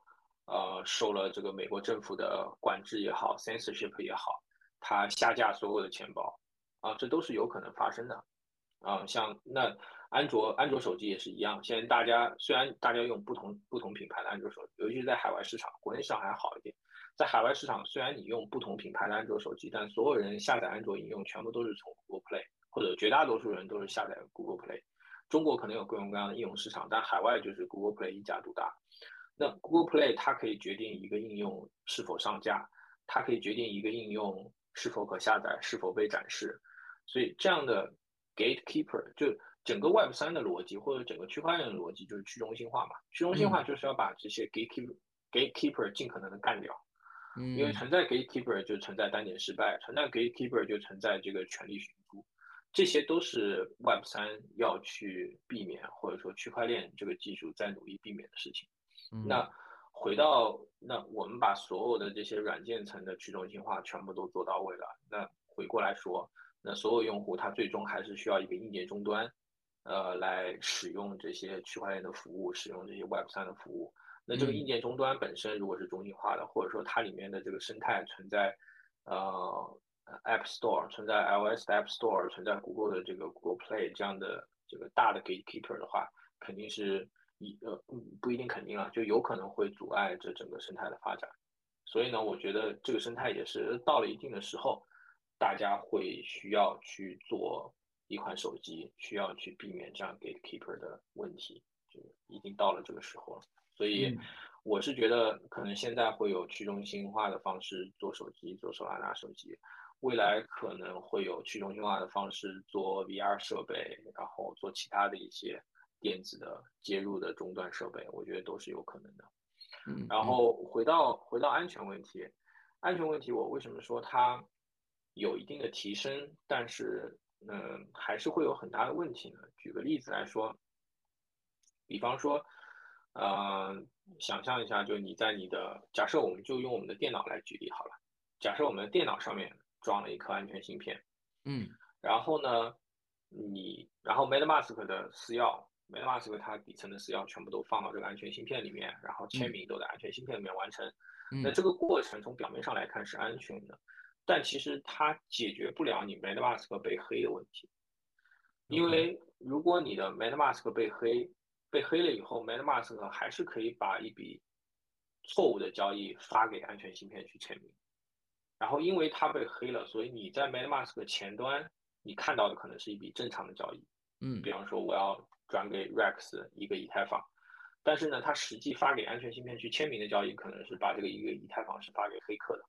呃，受了这个美国政府的管制也好，censorship 也好，它下架所有的钱包啊，这都是有可能发生的。啊，像那安卓安卓手机也是一样。现在大家虽然大家用不同不同品牌的安卓手机，尤其是在海外市场，国内市场还好一点。在海外市场，虽然你用不同品牌的安卓手机，但所有人下载安卓应用全部都是从 Google Play，或者绝大多数人都是下载 Google Play。中国可能有各种各样的应用市场，但海外就是 Google Play 一家独大。那 Google Play 它可以决定一个应用是否上架，它可以决定一个应用是否可下载、是否被展示。所以这样的。Gatekeeper 就整个 Web 三的逻辑，或者整个区块链的逻辑，就是去中心化嘛。去中心化就是要把这些 Gatekeeper Gatekeeper 尽可能的干掉。嗯，因为存在 Gatekeeper 就存在单点失败，存在 Gatekeeper 就存在这个权力寻租，这些都是 Web 三要去避免，或者说区块链这个技术在努力避免的事情。那回到那我们把所有的这些软件层的去中心化全部都做到位了，那回过来说。那所有用户他最终还是需要一个硬件终端，呃，来使用这些区块链的服务，使用这些 Web 三的服务。那这个硬件终端本身如果是中心化的，或者说它里面的这个生态存在，呃，App Store 存在 iOS 的 App Store 存在 Google 的这个 Google Play 这样的这个大的 Gatekeeper 的话，肯定是一呃不一定肯定啊，就有可能会阻碍这整个生态的发展。所以呢，我觉得这个生态也是到了一定的时候。大家会需要去做一款手机，需要去避免这样 gatekeeper 的问题，就已经到了这个时候了。所以我是觉得，可能现在会有去中心化的方式做手机，做手拉拉手机，未来可能会有去中心化的方式做 VR 设备，然后做其他的一些电子的接入的终端设备，我觉得都是有可能的。嗯，然后回到回到安全问题，安全问题，我为什么说它？有一定的提升，但是嗯，还是会有很大的问题呢。举个例子来说，比方说，呃，想象一下，就你在你的假设，我们就用我们的电脑来举例好了。假设我们的电脑上面装了一颗安全芯片，嗯，然后呢，你然后 MetaMask 的私钥，MetaMask 它底层的私钥全部都放到这个安全芯片里面，然后签名都在安全芯片里面完成。那这个过程从表面上来看是安全的，但其实它解决不了你 MetaMask 被黑的问题，因为如果你的 MetaMask 被黑，被黑了以后，MetaMask 还是可以把一笔错误的交易发给安全芯片去签名，然后因为它被黑了，所以你在 MetaMask 前端你看到的可能是一笔正常的交易，嗯，比方说我要转给 Rex 一个以太坊。但是呢，它实际发给安全芯片去签名的交易，可能是把这个一个以太坊是发给黑客的。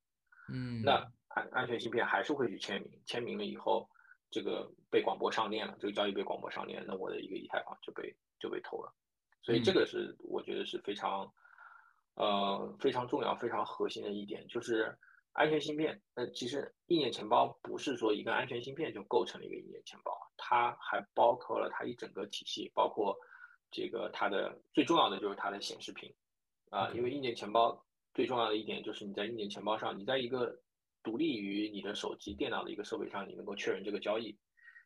嗯，那安安全芯片还是会去签名，签名了以后，这个被广播上链了，这个交易被广播上链，那我的一个以太坊就被就被偷了。所以这个是我觉得是非常，呃非常重要、非常核心的一点，就是安全芯片。那其实意念钱包不是说一个安全芯片就构成了一个意念钱包，它还包括了它一整个体系，包括。这个它的最重要的就是它的显示屏，啊，因为硬件钱包最重要的一点就是你在硬件钱包上，你在一个独立于你的手机、电脑的一个设备上，你能够确认这个交易，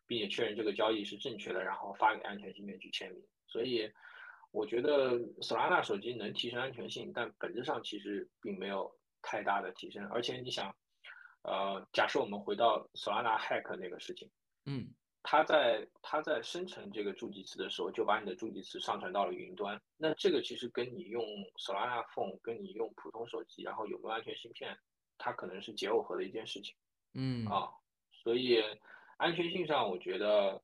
并且确认这个交易是正确的，然后发给安全芯片去签名。所以，我觉得 Solana 手机能提升安全性，但本质上其实并没有太大的提升。而且你想，呃，假设我们回到 Solana hack 那个事情，嗯。它在它在生成这个助记词的时候，就把你的助记词上传到了云端。那这个其实跟你用 Solana Phone，跟你用普通手机，然后有没有安全芯片，它可能是解耦合的一件事情。嗯啊，所以安全性上，我觉得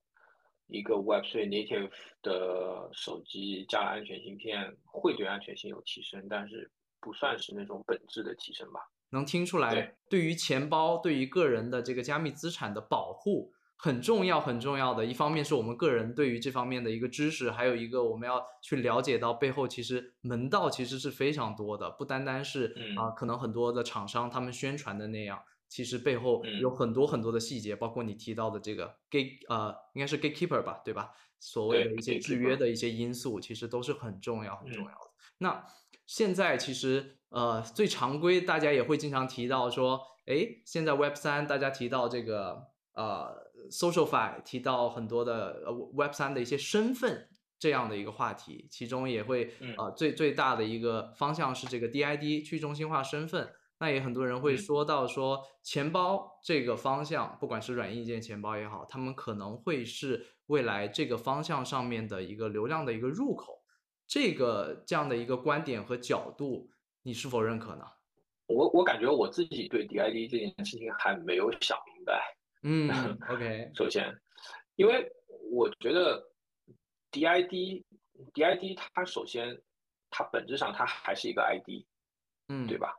一个 Web3 native 的手机加了安全芯片，会对安全性有提升，但是不算是那种本质的提升吧。能听出来，对于钱包，对于个人的这个加密资产的保护。很重要，很重要的一方面是我们个人对于这方面的一个知识，还有一个我们要去了解到背后其实门道其实是非常多的，不单单是啊，可能很多的厂商他们宣传的那样，其实背后有很多很多的细节，包括你提到的这个 gate 呃，应该是 gatekeeper 吧，对吧？所谓的一些制约的一些因素，其实都是很重要很重要的。那现在其实呃，最常规大家也会经常提到说，哎，现在 Web 三大家提到这个。呃，SocialFi 提到很多的呃 Web 三的一些身份这样的一个话题，其中也会呃最最大的一个方向是这个 DID 去中心化身份。那也很多人会说到说钱包这个方向，不管是软硬件钱包也好，他们可能会是未来这个方向上面的一个流量的一个入口。这个这样的一个观点和角度，你是否认可呢？我我感觉我自己对 DID 这件事情还没有想明白。*laughs* 嗯，OK。首先，因为我觉得 DID，DID 它首先它本质上它还是一个 ID，嗯，对吧？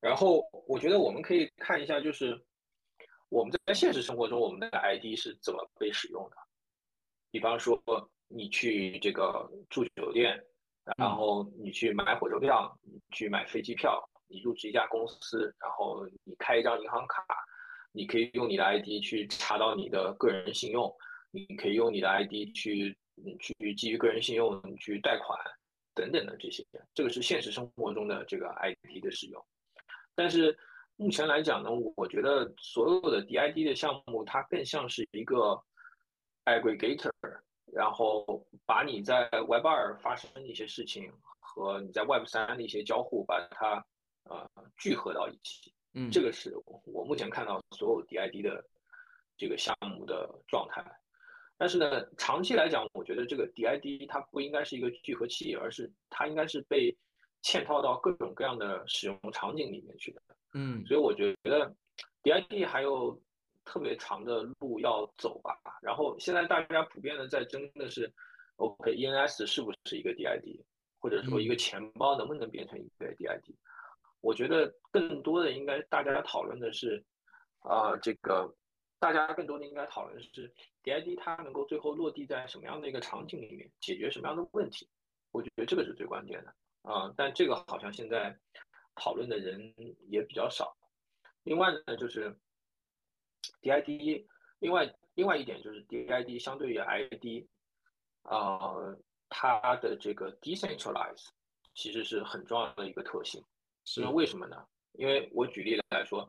然后我觉得我们可以看一下，就是我们在现实生活中我们的 ID 是怎么被使用的。比方说，你去这个住酒店，然后你去买火车票，你去买飞机票，你入职一家公司，然后你开一张银行卡。你可以用你的 ID 去查到你的个人信用，你可以用你的 ID 去去基于个人信用去贷款等等的这些，这个是现实生活中的这个 ID 的使用。但是目前来讲呢，我觉得所有的 DID 的项目它更像是一个 aggregator，然后把你在 Web 二发生的一些事情和你在 Web 三的一些交互，把它呃聚合到一起。嗯，这个是我目前看到所有 DID 的这个项目的状态，但是呢，长期来讲，我觉得这个 DID 它不应该是一个聚合器，而是它应该是被嵌套到各种各样的使用场景里面去的。嗯，所以我觉得 DID 还有特别长的路要走吧。然后现在大家普遍的在争的是，OK，ENS 是不是一个 DID，或者说一个钱包能不能变成一个 DID？我觉得更多的应该大家讨论的是，啊，这个大家更多的应该讨论的是 DID 它能够最后落地在什么样的一个场景里面，解决什么样的问题？我觉得这个是最关键的啊。但这个好像现在讨论的人也比较少。另外呢，就是 DID，另外另外一点就是 DID 相对于 ID，啊，它的这个 decentralize 其实是很重要的一个特性。是为什么呢？因为我举例来说，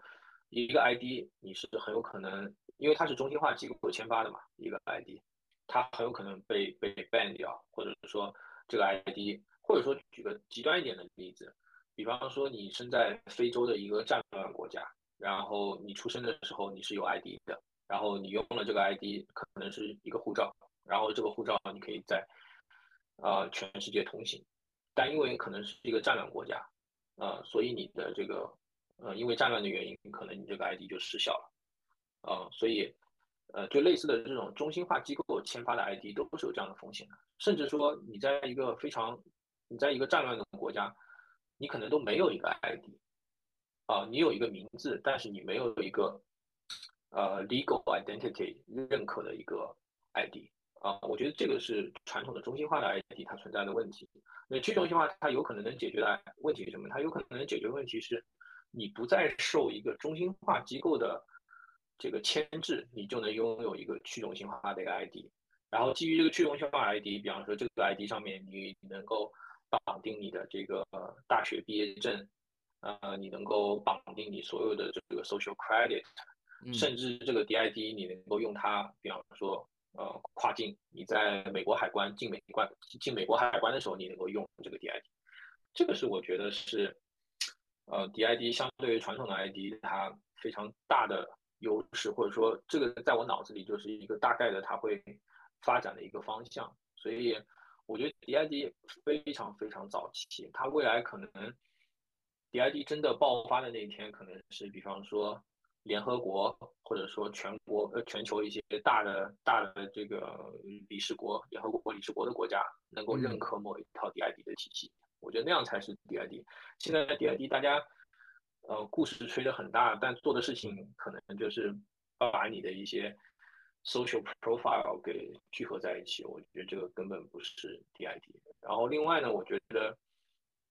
一个 ID 你是很有可能，因为它是中心化机构签发的嘛，一个 ID，它很有可能被被 ban 掉，或者说这个 ID，或者说举个极端一点的例子，比方说你生在非洲的一个战乱国家，然后你出生的时候你是有 ID 的，然后你用了这个 ID，可能是一个护照，然后这个护照你可以在呃全世界通行，但因为可能是一个战乱国家。呃，所以你的这个，呃，因为战乱的原因，可能你这个 ID 就失效了，呃，所以，呃，就类似的这种中心化机构签发的 ID 都是有这样的风险的，甚至说你在一个非常，你在一个战乱的国家，你可能都没有一个 ID，啊，你有一个名字，但是你没有一个，呃，legal identity 认可的一个 ID。啊，我觉得这个是传统的中心化的 ID 它存在的问题。那去中心化它有可能能解决的问题是什么？它有可能能解决问题是，你不再受一个中心化机构的这个牵制，你就能拥有一个去中心化的一个 ID。然后基于这个去中心化 ID，比方说这个 ID 上面你能够绑定你的这个大学毕业证，呃，你能够绑定你所有的这个 social credit，甚至这个 DID 你能够用它，比方说。呃，跨境，你在美国海关进美关进美国海关的时候，你能够用这个 DID，这个是我觉得是，呃，DID 相对于传统的 ID 它非常大的优势，或者说这个在我脑子里就是一个大概的它会发展的一个方向，所以我觉得 DID 非常非常早期，它未来可能 DID 真的爆发的那一天，可能是比方说。联合国或者说全国呃全球一些大的大的这个理事国，联合国理事国的国家能够认可某一套 DID 的体系，我觉得那样才是 DID。现在 DID 大家呃故事吹得很大，但做的事情可能就是把你的一些 social profile 给聚合在一起，我觉得这个根本不是 DID。然后另外呢，我觉得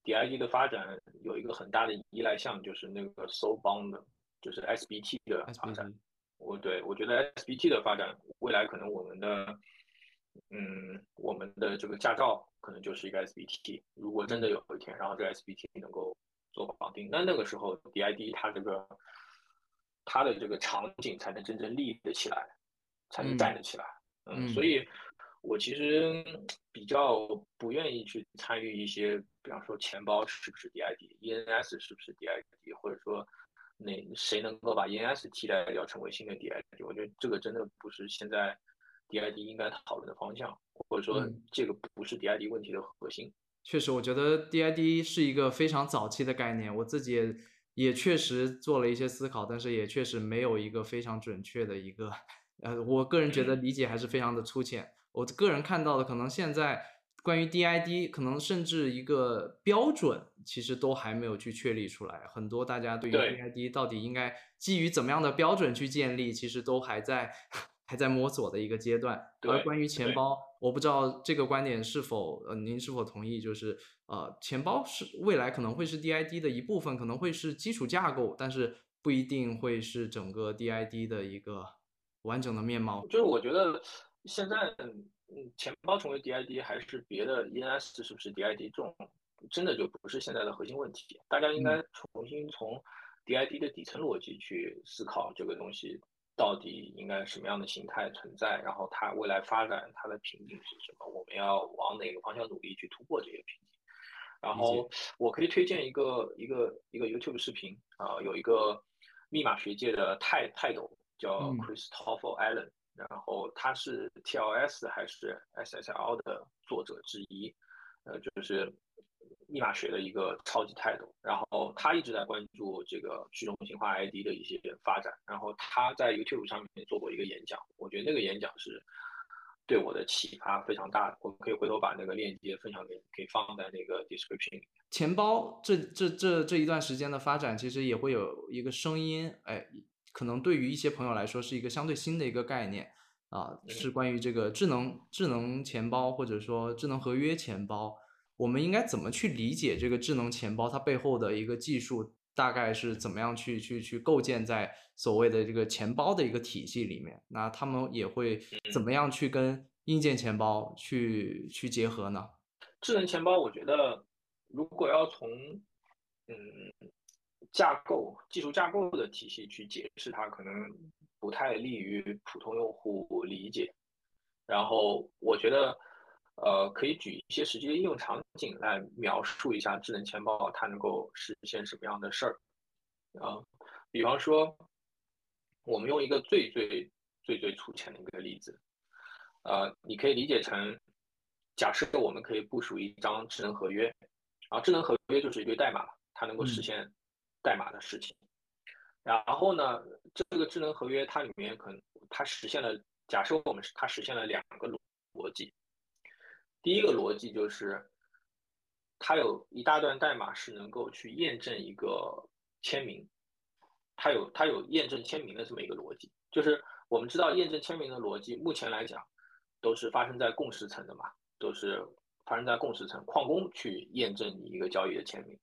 DID 的发展有一个很大的依赖项，就是那个 soul bond。就是 SBT 的发展，我对我觉得 SBT 的发展，未来可能我们的，嗯，我们的这个驾照可能就是一个 SBT。如果真的有一天，然后这个 SBT 能够做绑定，那那个时候 DID 它这个它的这个场景才能真正立得起来，才能站得起来。嗯，所以我其实比较不愿意去参与一些，比方说钱包是不是 DID，ENS 是不是 DID，或者说。那谁能够把 ENS 替代掉，成为新的 DID？我觉得这个真的不是现在 DID 应该讨论的方向，或者说这个不是 DID 问题的核心。确实，我觉得 DID 是一个非常早期的概念，我自己也也确实做了一些思考，但是也确实没有一个非常准确的一个，呃，我个人觉得理解还是非常的粗浅。我个人看到的可能现在。关于 DID，可能甚至一个标准，其实都还没有去确立出来。很多大家对于 DID 到底应该基于怎么样的标准去建立，其实都还在还在摸索的一个阶段。而关于钱包，我不知道这个观点是否呃您是否同意？就是呃钱包是未来可能会是 DID 的一部分，可能会是基础架构，但是不一定会是整个 DID 的一个完整的面貌。就是我觉得现在。嗯，钱包成为 DID 还是别的 ENS 是不是 DID 这种，真的就不是现在的核心问题。大家应该重新从 DID 的底层逻辑去思考这个东西到底应该什么样的形态存在，然后它未来发展它的瓶颈是什么，我们要往哪个方向努力去突破这些瓶颈。然后我可以推荐一个一个一个 YouTube 视频啊，有一个密码学界的泰泰斗叫 Christopher Allen。然后他是 TLS 还是 SSL 的作者之一，呃，就是密码学的一个超级泰斗。然后他一直在关注这个去中心化 ID 的一些发展。然后他在 YouTube 上面做过一个演讲，我觉得那个演讲是对我的启发非常大的。我们可以回头把那个链接分享给你，可以放在那个 description 里。钱包这这这这一段时间的发展，其实也会有一个声音，哎。可能对于一些朋友来说是一个相对新的一个概念啊，是关于这个智能智能钱包或者说智能合约钱包，我们应该怎么去理解这个智能钱包它背后的一个技术大概是怎么样去去去构建在所谓的这个钱包的一个体系里面？那他们也会怎么样去跟硬件钱包去去结合呢？智能钱包，我觉得如果要从嗯。架构、技术架构的体系去解释它，可能不太利于普通用户理解。然后我觉得，呃，可以举一些实际的应用场景来描述一下智能钱包它能够实现什么样的事儿。啊，比方说，我们用一个最最最最粗浅的一个例子，呃，你可以理解成，假设我们可以部署一张智能合约，然后智能合约就是一堆代码，它能够实现代码的事情。然后呢，这个智能合约它里面可能它实现了，假设我们是它实现了两个逻逻辑，第一个逻辑就是，它有一大段代码是能够去验证一个。签名，它有它有验证签名的这么一个逻辑，就是我们知道验证签名的逻辑，目前来讲都是发生在共识层的嘛，都是发生在共识层，矿工去验证你一个交易的签名。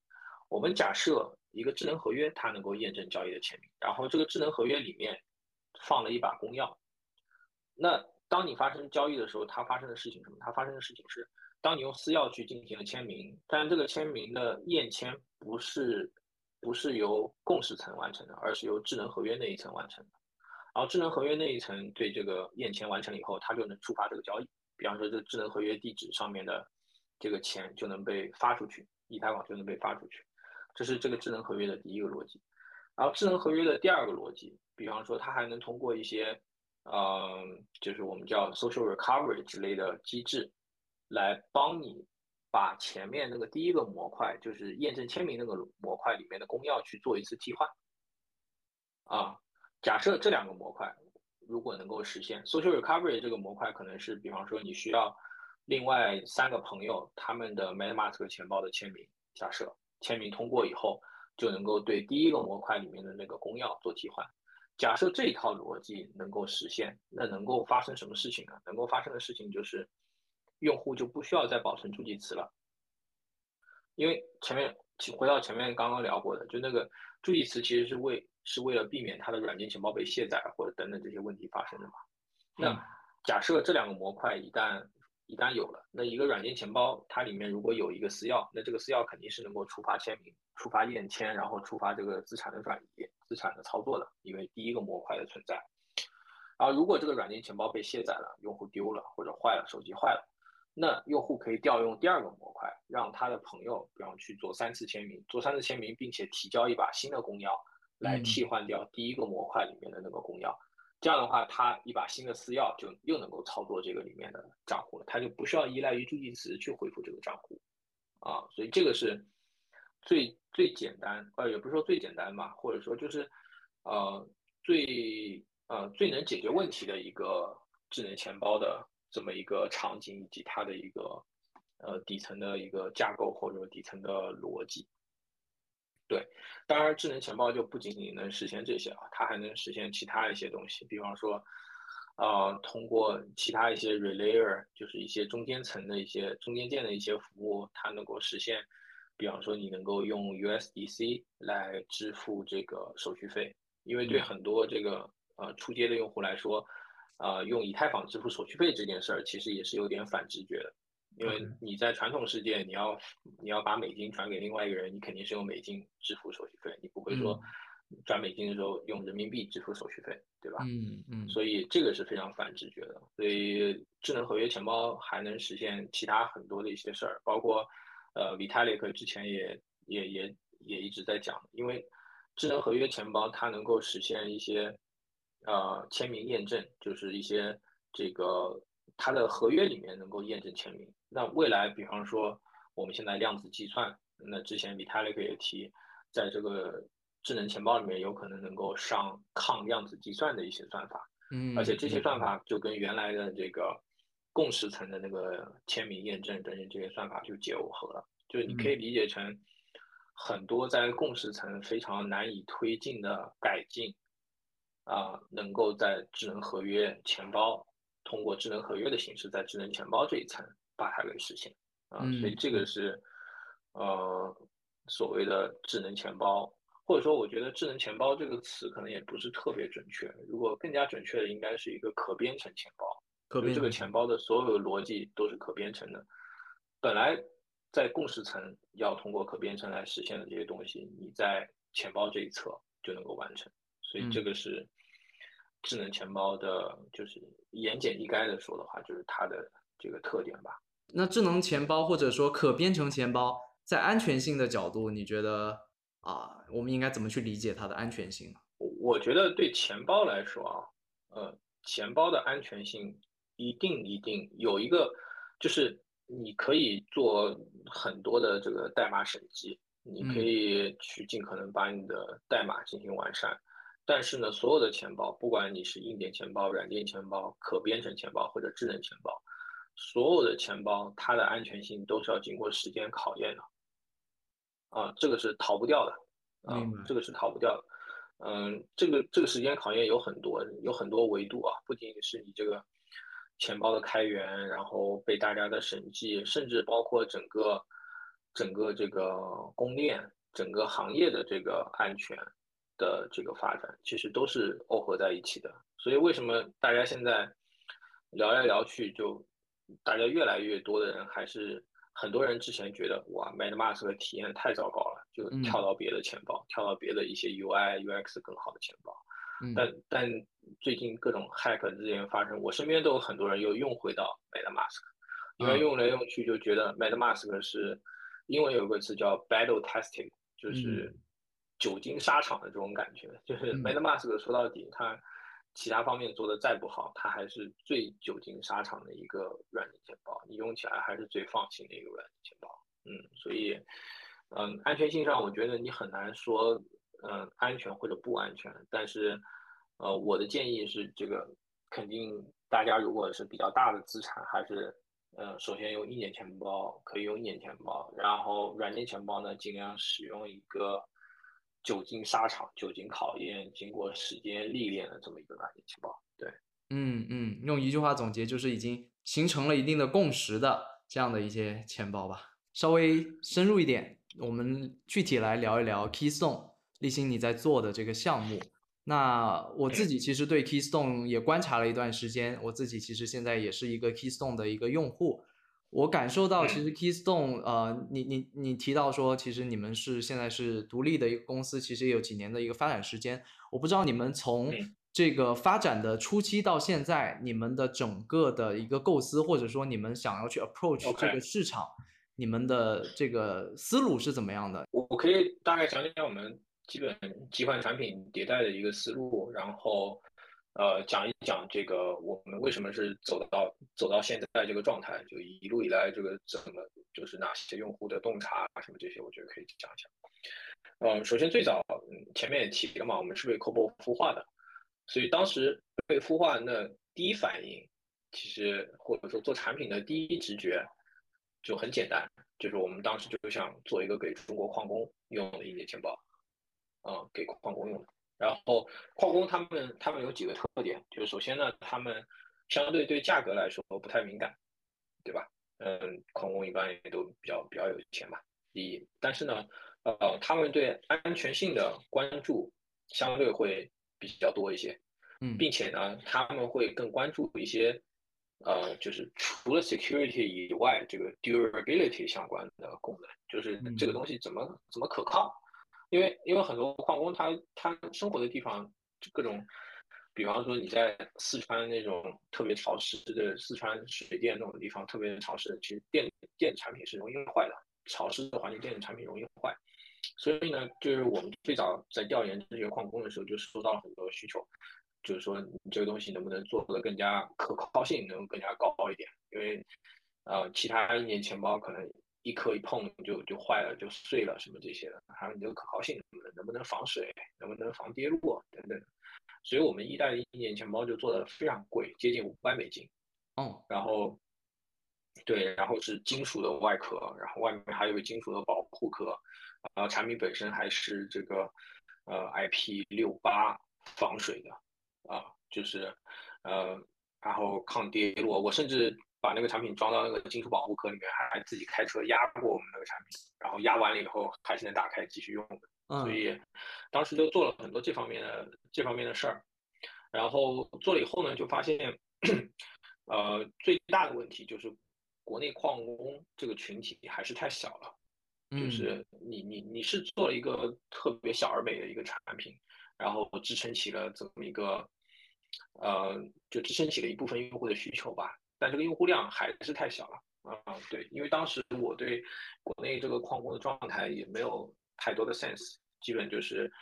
我们假设一个智能合约它能够验证交易的签名，然后这个智能合约里面放了一把公钥。那当你发生交易的时候，它发生的事情什么？它发生的事情是，当你用私钥去进行了签名，但这个签名的验签不是。不是由共识层完成的，而是由智能合约那一层完成的。然后智能合约那一层对这个验签完成了以后，它就能触发这个交易。比方说，这智能合约地址上面的这个钱就能被发出去，以太坊就能被发出去。这是这个智能合约的第一个逻辑。然后智能合约的第二个逻辑，比方说它还能通过一些，嗯，就是我们叫 social recovery 之类的机制，来帮你。把前面那个第一个模块，就是验证签名那个模块里面的公钥去做一次替换。啊，假设这两个模块如果能够实现 social recovery 这个模块，可能是比方说你需要另外三个朋友他们的 MetaMask 钱包的签名，假设签名通过以后，就能够对第一个模块里面的那个公钥做替换。假设这一套逻辑能够实现，那能够发生什么事情呢？能够发生的事情就是。用户就不需要再保存助记词了，因为前面回到前面刚刚聊过的，就那个助记词其实是为是为了避免它的软件钱包被卸载或者等等这些问题发生的嘛。那假设这两个模块一旦一旦有了，那一个软件钱包它里面如果有一个私钥，那这个私钥肯定是能够触发签名、触发验签，然后触发这个资产的转移、资产的操作的，因为第一个模块的存在。然后如果这个软件钱包被卸载了，用户丢了或者坏了，手机坏了。那用户可以调用第二个模块，让他的朋友，比方去做三次签名，做三次签名，并且提交一把新的公钥来替换掉第一个模块里面的那个公钥。这样的话，他一把新的私钥就又能够操作这个里面的账户了，他就不需要依赖于助记词去恢复这个账户啊。所以这个是最最简单，呃，也不是说最简单吧，或者说就是呃最呃最能解决问题的一个智能钱包的。这么一个场景以及它的一个呃底层的一个架构或者底层的逻辑，对，当然智能钱包就不仅仅能实现这些啊，它还能实现其他一些东西，比方说，呃，通过其他一些 relayer，就是一些中间层的一些中间件的一些服务，它能够实现，比方说你能够用 USDC 来支付这个手续费，因为对很多这个呃出街的用户来说。啊，用以太坊支付手续费这件事儿，其实也是有点反直觉的，因为你在传统世界，你要你要把美金转给另外一个人，你肯定是用美金支付手续费，你不会说转美金的时候用人民币支付手续费，对吧？嗯嗯。所以这个是非常反直觉的。所以智能合约钱包还能实现其他很多的一些事儿，包括呃，Vitalik 之前也也也也一直在讲，因为智能合约钱包它能够实现一些。呃，签名验证就是一些这个它的合约里面能够验证签名。那未来，比方说我们现在量子计算，那之前 Vitalik 也提，在这个智能钱包里面有可能能够上抗量子计算的一些算法。嗯，而且这些算法就跟原来的这个共识层的那个签名验证等等这些算法就结合了。就是你可以理解成很多在共识层非常难以推进的改进。啊，能够在智能合约钱包通过智能合约的形式，在智能钱包这一层把它给实现。啊，所以这个是呃所谓的智能钱包，或者说我觉得智能钱包这个词可能也不是特别准确，如果更加准确的应该是一个可编程钱包，可编这个钱。包的所有逻辑都是可编程的。本来在共识层要通过可编程来实现的这些东西，你在钱包这一侧就能够完成。所以这个是智能钱包的，就是言简意赅的说的话，就是它的这个特点吧。那智能钱包或者说可编程钱包，在安全性的角度，你觉得啊，我们应该怎么去理解它的安全性呢？我觉得对钱包来说啊，呃，钱包的安全性一定一定有一个，就是你可以做很多的这个代码审计，你可以去尽可能把你的代码进行完善。但是呢，所有的钱包，不管你是硬件钱包、软件钱包、可编程钱包或者智能钱包，所有的钱包它的安全性都是要经过时间考验的，啊，这个是逃不掉的，啊，这个是逃不掉的。嗯，这个这个时间考验有很多，有很多维度啊，不仅仅是你这个钱包的开源，然后被大家的审计，甚至包括整个整个这个供应链、整个行业的这个安全。的这个发展其实都是耦合在一起的，所以为什么大家现在聊来聊去，就大家越来越多的人还是很多人之前觉得哇，MetaMask 的体验太糟糕了，就跳到别的钱包，跳到别的一些 UI UX 更好的钱包。但但最近各种 hack 之间发生，我身边都有很多人又用回到 MetaMask，因为用来用去就觉得 MetaMask 是英文有个词叫 battle testing，就是。久经沙场的这种感觉，就是 MetaMask 说到底，它其他方面做的再不好，它还是最久经沙场的一个软件钱包，你用起来还是最放心的一个软件钱包。嗯，所以，嗯，安全性上，我觉得你很难说，嗯，安全或者不安全。但是，呃，我的建议是，这个肯定大家如果是比较大的资产，还是，呃，首先用硬件钱包可以用硬件钱包，然后软件钱包呢，尽量使用一个。久经沙场、久经考验、经过时间历练的这么一个软件钱包，对，嗯嗯，用一句话总结就是已经形成了一定的共识的这样的一些钱包吧。稍微深入一点，我们具体来聊一聊 Keystone 立新你在做的这个项目。那我自己其实对 Keystone 也观察了一段时间，我自己其实现在也是一个 Keystone 的一个用户。我感受到，其实 Keystone，呃，你你你提到说，其实你们是现在是独立的一个公司，其实也有几年的一个发展时间。我不知道你们从这个发展的初期到现在，你们的整个的一个构思，或者说你们想要去 approach 这个市场，你们的这个思路是怎么样的？我我可以大概讲讲我们基本几款产品迭代的一个思路，然后。呃，讲一讲这个我们为什么是走到走到现在这个状态，就一路以来这个怎么就是哪些用户的洞察啊什么这些，我觉得可以讲一讲。嗯，首先最早前面也提了嘛，我们是被 c o b o 孵化的，所以当时被孵化那第一反应，其实或者说做产品的第一直觉就很简单，就是我们当时就想做一个给中国矿工用的硬件钱包，啊，给矿工用的。然后矿工他们他们有几个特点，就是首先呢，他们相对对价格来说不太敏感，对吧？嗯，矿工一般也都比较比较有钱嘛。第一，但是呢，呃，他们对安全性的关注相对会比较多一些，嗯，并且呢，他们会更关注一些，呃，就是除了 security 以外，这个 durability 相关的功能，就是这个东西怎么怎么可靠。因为因为很多矿工他他生活的地方就各种，比方说你在四川那种特别潮湿的四川水电那种地方特别潮湿，其实电电子产品是容易坏的，潮湿的环境电子产品容易坏，所以呢，就是我们最早在调研这些矿工的时候就收到了很多需求，就是说你这个东西能不能做的更加可靠性能更加高一点，因为呃其他一年钱包可能。一磕一碰就就坏了，就碎了什么这些的，还有你的可靠性什么的能不能防水，能不能防跌落等等。所以我们一代的一年钱包就做的非常贵，接近五百美金。哦，然后对，然后是金属的外壳，然后外面还有个金属的保护壳，啊，产品本身还是这个呃 IP 六八防水的啊，就是呃，然后抗跌落，我甚至。把那个产品装到那个金属保护壳里面，还自己开车压过我们那个产品，然后压完了以后还是能打开继续用的。所以当时就做了很多这方面的这方面的事儿。然后做了以后呢，就发现，呃，最大的问题就是国内矿工这个群体还是太小了，就嗯是你你你是做了一个特别小而美的一个产品，然后支撑起了这么一个，呃，就支撑起了一部分用户的需求吧，但这个用户量还是太小了。啊、对，因为当时我对国内这个矿工的状态也没有太多的 sense，基本就是，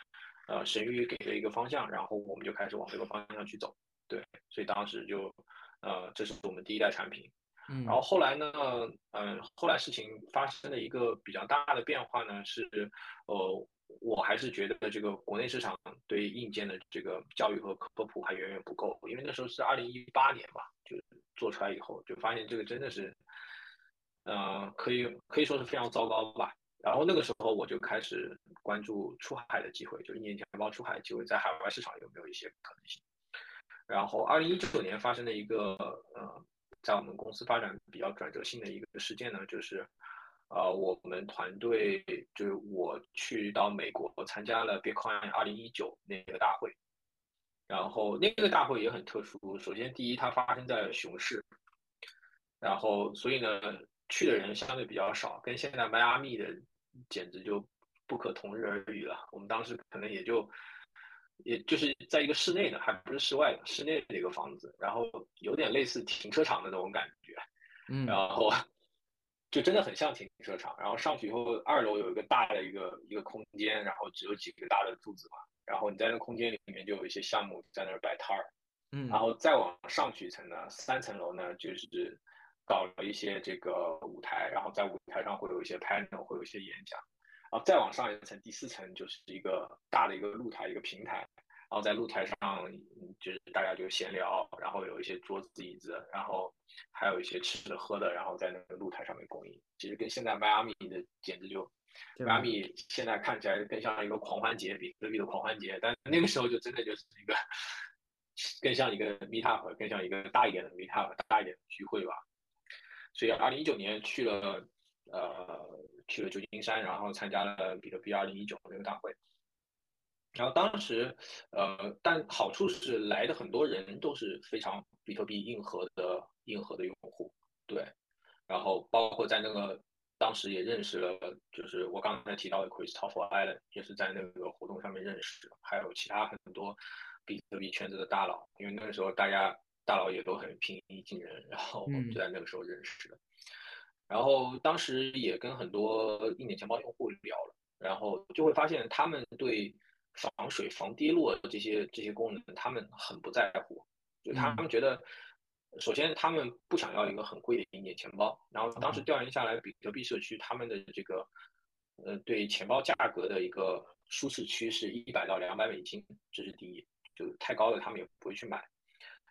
呃，神域给了一个方向，然后我们就开始往这个方向去走。对，所以当时就，呃，这是我们第一代产品。然后后来呢，嗯、后来事情发生了一个比较大的变化呢，是，呃，我还是觉得这个国内市场对硬件的这个教育和科普还远远不够，因为那时候是二零一八年嘛，就做出来以后就发现这个真的是，呃，可以可以说是非常糟糕吧。然后那个时候我就开始关注出海的机会，就是一年钱包出海的机会，在海外市场有没有一些可能性。然后二零一九年发生的一个呃，在我们公司发展比较转折性的一个事件呢，就是，呃，我们团队就是我去到美国参加了 Bitcoin 二零一九那个大会，然后那个大会也很特殊。首先，第一，它发生在熊市，然后所以呢，去的人相对比较少，跟现在迈阿密的简直就不可同日而语了。我们当时可能也就，也就是在一个室内的，还不是室外的，室内的一个房子，然后有点类似停车场的那种感觉，嗯然后就真的很像停车场。然后上去以后，二楼有一个大的一个一个空间，然后只有几个大的柱子嘛，然后你在那空间里面就有一些项目在那儿摆摊儿。嗯然后再往上去一层呢，三层楼呢就是搞了一些这个舞台，然后在舞台上会有一些 panel，会有一些演讲，然后再往上一层，第四层就是一个大的一个露台，一个平台，然后在露台上嗯就是大家就闲聊，然后有一些桌子椅子，然后还有一些吃的喝的，然后在那个露台上面供应。其实跟现在迈阿密的简直就。迈阿密现在看起来更像一个狂欢节，比隔壁的狂欢节，但那个时候就真的就是一个更像一个 meetup，更像一个大一点的 meetup，大一点的聚会吧。所以，二零一九年去了呃去了旧金山，然后参加了比特币二零一九那个大会。然后当时呃，但好处是来的很多人都是非常比特币硬核的硬核的用户，对。然后包括在那个当时也认识了，就是我刚才提到的 Christopher Allen，也是在那个活动上面认识的，还有其他很多比特币圈子的大佬，因为那个时候大家大佬也都很平易近人，然后嗯就在那个时候认识的。然后当时也跟很多硬件钱包用户聊了，然后就会发现他们对防水、防跌落这些这些功能，他们很不在乎，就他们觉得。首先，他们不想要一个很贵的硬件钱包。然后当时调研下来，比特币社区他们的这个，呃，对钱包价格的一个舒适区是一百到两百美金，这是第一，就太高了他们也不会去买。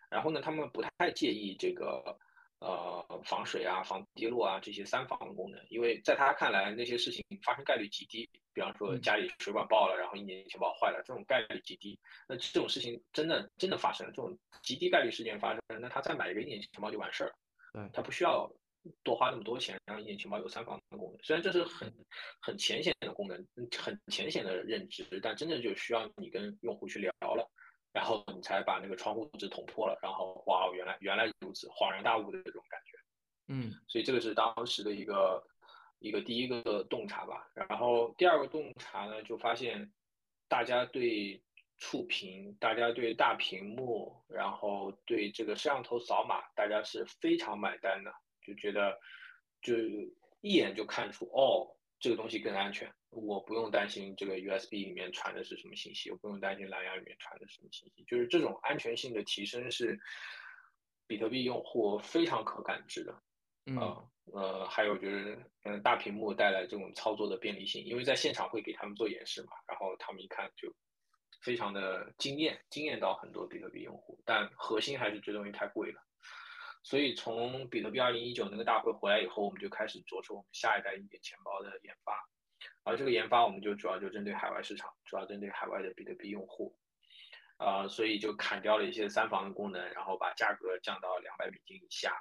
然后呢，他们不太介意这个，呃，防水啊、防滴落啊这些三防功能，因为在他看来那些事情发生概率极低。比方说家里水管爆了，然后一年钱包坏了，这种概率极低。那这种事情真的真的发生了，这种极低概率事件发生，那他再买一个一年钱包就完事儿了。对，他不需要多花那么多钱让一年钱包有三防的功能。虽然这是很很浅显的功能，很浅显的认知，但真的就需要你跟用户去聊了，然后你才把那个窗户纸捅破了，然后哇，原来原来如此，恍然大悟的这种感觉。嗯，所以这个是当时的一个。一个第一个洞察吧，然后第二个洞察呢，就发现大家对触屏，大家对大屏幕，然后对这个摄像头扫码，大家是非常买单的，就觉得就一眼就看出哦，这个东西更安全，我不用担心这个 USB 里面传的是什么信息，我不用担心蓝牙里面传的是什么信息，就是这种安全性的提升是比特币用户非常可感知的。嗯呃，还有就是，嗯，大屏幕带来这种操作的便利性，因为在现场会给他们做演示嘛，然后他们一看就非常的惊艳，惊艳到很多比特币用户，但核心还是这东西太贵了。所以从比特币二零一九那个大会回来以后，我们就开始着手我们下一代硬件钱包的研发，而这个研发我们就主要就针对海外市场，主要针对海外的比特币用户，啊、呃，所以就砍掉了一些三防的功能，然后把价格降到两百美金以下。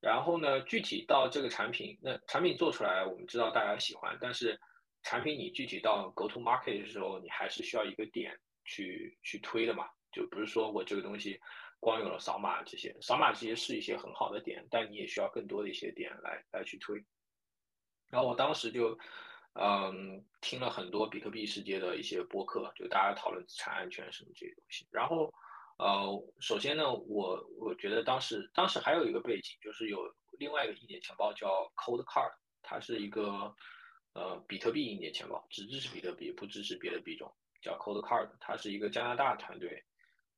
然后呢，具体到这个产品，那产品做出来，我们知道大家喜欢，但是产品你具体到 go to market 的时候，你还是需要一个点去去推的嘛。就不是说我这个东西光有了扫码这些，扫码这些是一些很好的点，但你也需要更多的一些点来来去推。然后我当时就，嗯，听了很多比特币世界的一些播客，就大家讨论资产安全什么这些东西。然后，呃，首先呢，我我觉得当时当时还有一个背景，就是有另外一个硬件钱包叫 Cold Card，它是一个呃比特币硬件钱包，只支持比特币，不支持别的币种，叫 Cold Card，它是一个加拿大团队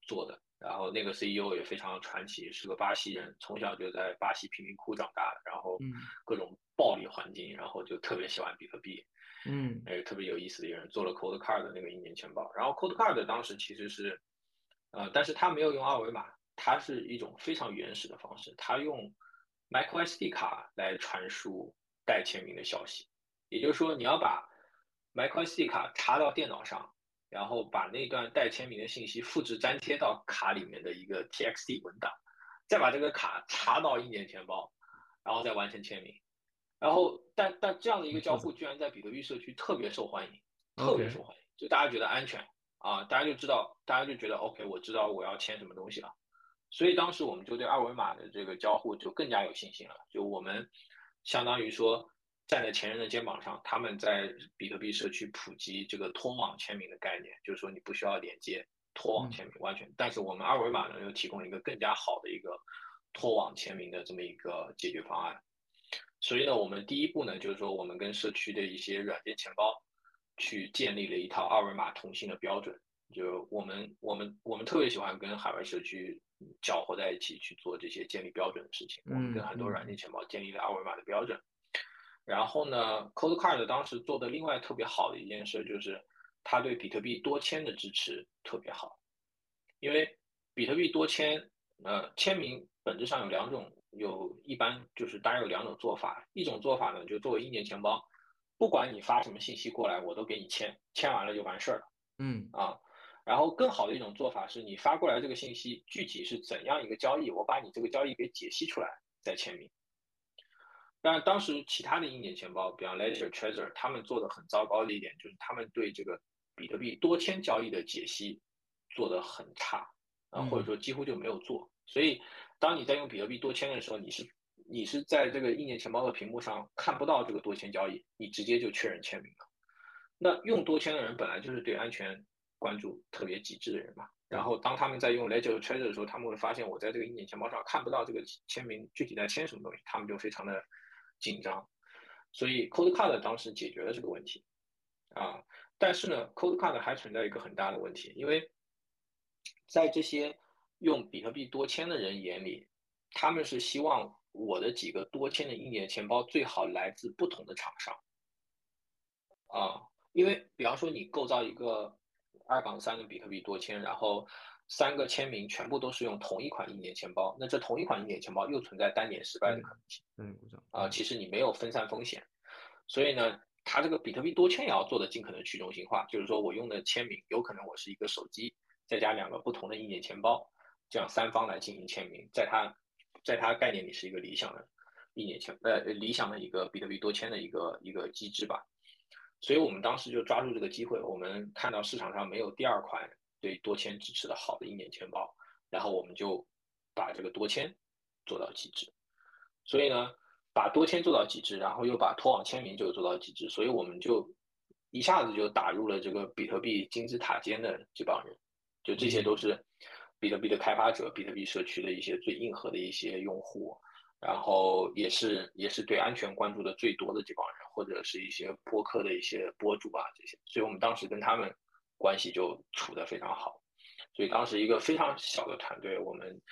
做的。然后那个 CEO 也非常传奇，是个巴西人，从小就在巴西贫民窟长大的，然后各种暴力环境，然后就特别喜欢比特币，嗯，哎，特别有意思的一个人，做了 Cold Card 的那个一年钱包。然后 Cold Card 当时其实是，呃，但是他没有用二维码，它是一种非常原始的方式，他用 Micro SD 卡来传输带签名的消息，也就是说你要把 Micro SD 卡插到电脑上。然后把那段带签名的信息复制粘贴到卡里面的一个 TXT 文档，再把这个卡插到硬件钱包，然后再完成签名。然后，但但这样的一个交互居然在比特币社区特别受欢迎，特别受欢迎，就大家觉得安全啊，大家就知道，大家就觉得 OK，我知道我要签什么东西了。所以当时我们就对二维码的这个交互就更加有信心了。就我们相当于说。站在前人的肩膀上，他们在比特币社区普及这个脱网签名的概念，就是说你不需要连接脱网签名，完全。但是我们二维码呢，又提供一个更加好的一个脱网签名的这么一个解决方案。所以呢，我们第一步呢，就是说我们跟社区的一些软件钱包去建立了一套二维码通信的标准。就我们我们我们特别喜欢跟海外社区搅和在一起去做这些建立标准的事情。我们跟很多软件钱包建立了二维码的标准。然后呢，Cold Card 当时做的另外特别好的一件事就是，它对比特币多签的支持特别好。因为比特币多签，呃，签名本质上有两种，有一般就是大家有两种做法。一种做法呢，就作为硬件钱包，不管你发什么信息过来，我都给你签，签完了就完事儿了。嗯啊，然后更好的一种做法是你发过来这个信息具体是怎样一个交易，我把你这个交易给解析出来再签名。但当时其他的硬件钱包，比方 Ledger、Trezor，他们做的很糟糕的一点就是，他们对这个比特币多签交易的解析做的很差，啊，或者说几乎就没有做。所以，当你在用比特币多签的时候，你是你是在这个硬件钱包的屏幕上看不到这个多签交易，你直接就确认签名了。那用多签的人本来就是对安全关注特别极致的人嘛。然后当他们在用 Ledger、Trezor 的时候，他们会发现我在这个硬件钱包上看不到这个签名具体在签什么东西，他们就非常的。紧张，所以 Cold Card 当时解决了这个问题，啊，但是呢，Cold Card 还存在一个很大的问题，因为在这些用比特币多签的人眼里，他们是希望我的几个多签的硬件钱包最好来自不同的厂商，啊，因为比方说你构造一个二杠三的比特币多签，然后。三个签名全部都是用同一款硬件钱包，那这同一款硬件钱包又存在单点失败的可能性。嗯，啊，其实你没有分散风险，所以呢，它这个比特币多签也要做的尽可能去中心化，就是说我用的签名有可能我是一个手机，再加两个不同的硬件钱包，这样三方来进行签名，在它，在它概念里是一个理想的硬件钱，呃，理想的一个比特币多签的一个一个机制吧。所以我们当时就抓住这个机会，我们看到市场上没有第二款。对多签支持的好的硬件钱包，然后我们就把这个多签做到极致。所以呢，把多签做到极致，然后又把脱网签名就做到极致，所以我们就一下子就打入了这个比特币金字塔尖的这帮人。就这些都是比特币的开发者，比特币社区的一些最硬核的一些用户，然后也是也是对安全关注的最多的这帮人，或者是一些播客的一些博主啊这些。所以我们当时跟他们。关系就处得非常好，所以当时一个非常小的团队，我们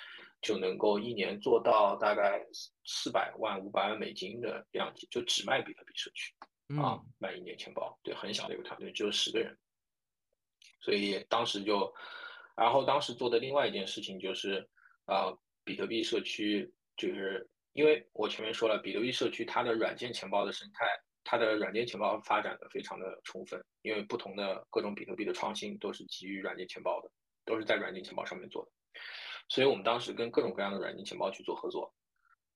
就能够一年做到大概四百万、五百万美金的量级，就只卖比特币社区啊，卖一年钱包，对，很小的一个团队，只有十个人。所以当时就，然后当时做的另外一件事情就是，啊，比特币社区就是因为我前面说了，比特币社区它的软件钱包的生态。它的软件钱包发展的非常的充分，因为不同的各种比特币的创新都是基于软件钱包的，都是在软件钱包上面做的。所以我们当时跟各种各样的软件钱包去做合作，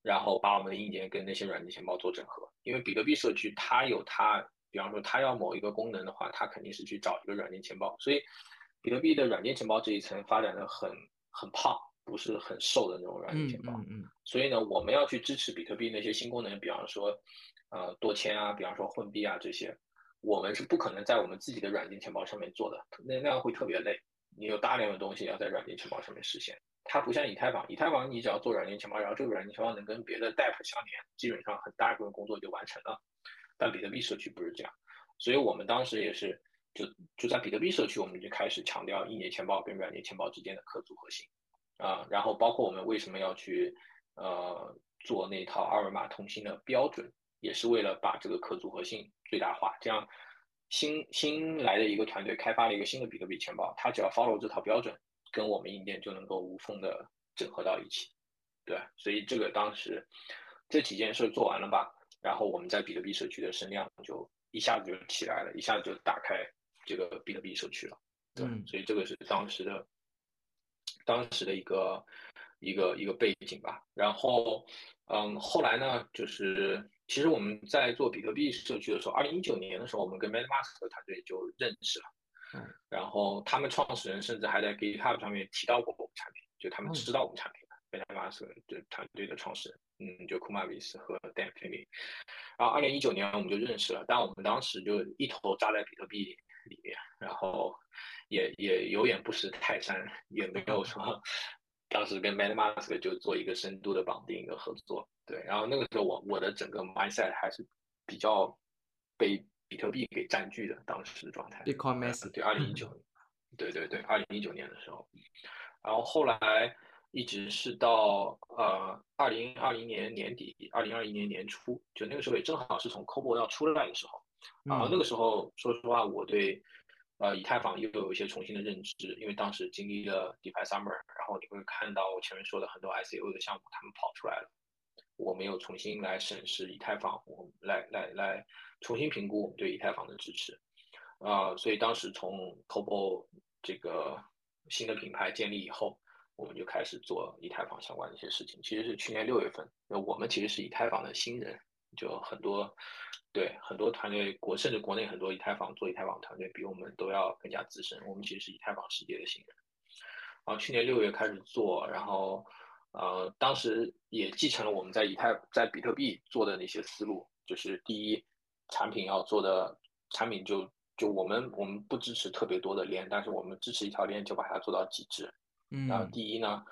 然后把我们的硬件跟那些软件钱包做整合。因为比特币社区它有它，比方说它要某一个功能的话，它肯定是去找一个软件钱包。所以比特币的软件钱包这一层发展的很很胖，不是很瘦的那种软件钱包。嗯嗯所以呢，我们要去支持比特币那些新功能，比方说，呃，多签啊，比方说混币啊这些，我们是不可能在我们自己的软件钱包上面做的，那那样会特别累。你有大量的东西要在软件钱包上面实现。它不像以太坊，以太坊你只要做软件钱包，然后这个软件钱包能跟别的 DApp 相连，基本上很大一部分工作就完成了。但比特币社区不是这样，所以我们当时也是就就在比特币社区，我们就开始强调硬件钱包跟软件钱包之间的可组合性啊，然后包括我们为什么要去呃做那套二维码通信的标准，也是为了把这个可组合性最大化，这样新新来的一个团队开发了一个新的比特币钱包，它只要 follow 这套标准，跟我们硬件就能够无缝的整合到一起，对，所以这个当时这几件事做完了吧，然后我们在比特币社区的声量就一下子就起来了，一下子就打开这个比特币社区了，对，所以这个是当时的当时的一个一个一个背景吧，然后嗯，后来呢，就是其实我们在做比特币社区的时候，二零一九年的时候，我们跟 MetaMask 的团队就认识了。嗯，然后他们创始人甚至还在 GitHub 上面提到过我们产品，就他们知道我们产品的 MetaMask 的团队的创始人，嗯，就 Kumarvis 和 Dan Finley。然后二零一九年我们就认识了，但我们当时就一头扎在比特币里面，然后也也有眼不识泰山，也没有说。当时跟 MetaMask 就做一个深度的绑定一个合作，对，然后那个时候我我的整个 mindset 还是比较被比特币给占据的当时的状态。Bitcoin Massive。对，二零一九，*laughs* 对对对，二零一九年的时候，然后后来一直是到呃二零二零年年底，二零二一年年初，就那个时候也正好是从 COBOL 要出来的时候，然后那个时候说实话，我对。呃，以太坊又有一些重新的认知，因为当时经历了 DeFi Summer，然后你会看到我前面说的很多 ICO 的项目，他们跑出来了。我们又重新来审视以太坊，我们来来来重新评估我们对以太坊的支持。啊，所以当时从 c o b o 这个新的品牌建立以后，我们就开始做以太坊相关的一些事情。其实是去年六月份，那我们其实是以太坊的新人，就很多。对很多团队，国甚至国内很多以太坊做以太坊团队比我们都要更加资深。我们其实是以太坊世界的新人。然后去年六月开始做，然后呃，当时也继承了我们在以太在比特币做的那些思路，就是第一，产品要做的产品就就我们我们不支持特别多的链，但是我们支持一条链就把它做到极致。嗯。然后第一呢。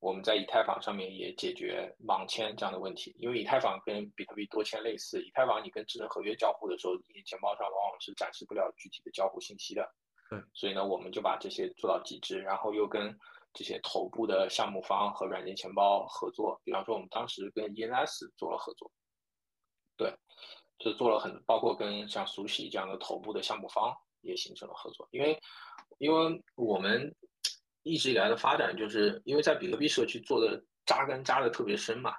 我们在以太坊上面也解决盲签这样的问题，因为以太坊跟比特币多签类似，以太坊你跟智能合约交互的时候，你钱包上往往是展示不了具体的交互信息的。对，所以呢，我们就把这些做到极致，然后又跟这些头部的项目方和软件钱包合作，比方说我们当时跟 ENS 做了合作，对，就做了很包括跟像苏喜这样的头部的项目方也形成了合作，因为因为我们。一直以来的发展，就是因为在比特币社区做的扎根扎的特别深嘛。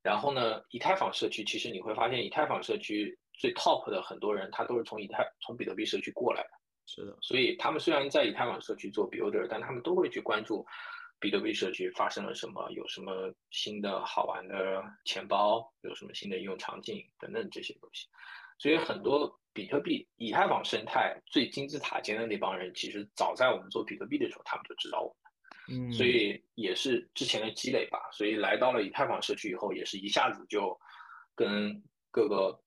然后呢，以太坊社区其实你会发现，以太坊社区最 top 的很多人，他都是从以太从比特币社区过来的。是的。所以他们虽然在以太坊社区做 builder，但他们都会去关注比特币社区发生了什么，有什么新的好玩的钱包，有什么新的应用场景等等这些东西。所以很多。比特币、以太坊生态最金字塔尖的那帮人，其实早在我们做比特币的时候，他们就知道我们，嗯，所以也是之前的积累吧。所以来到了以太坊社区以后，也是一下子就跟各个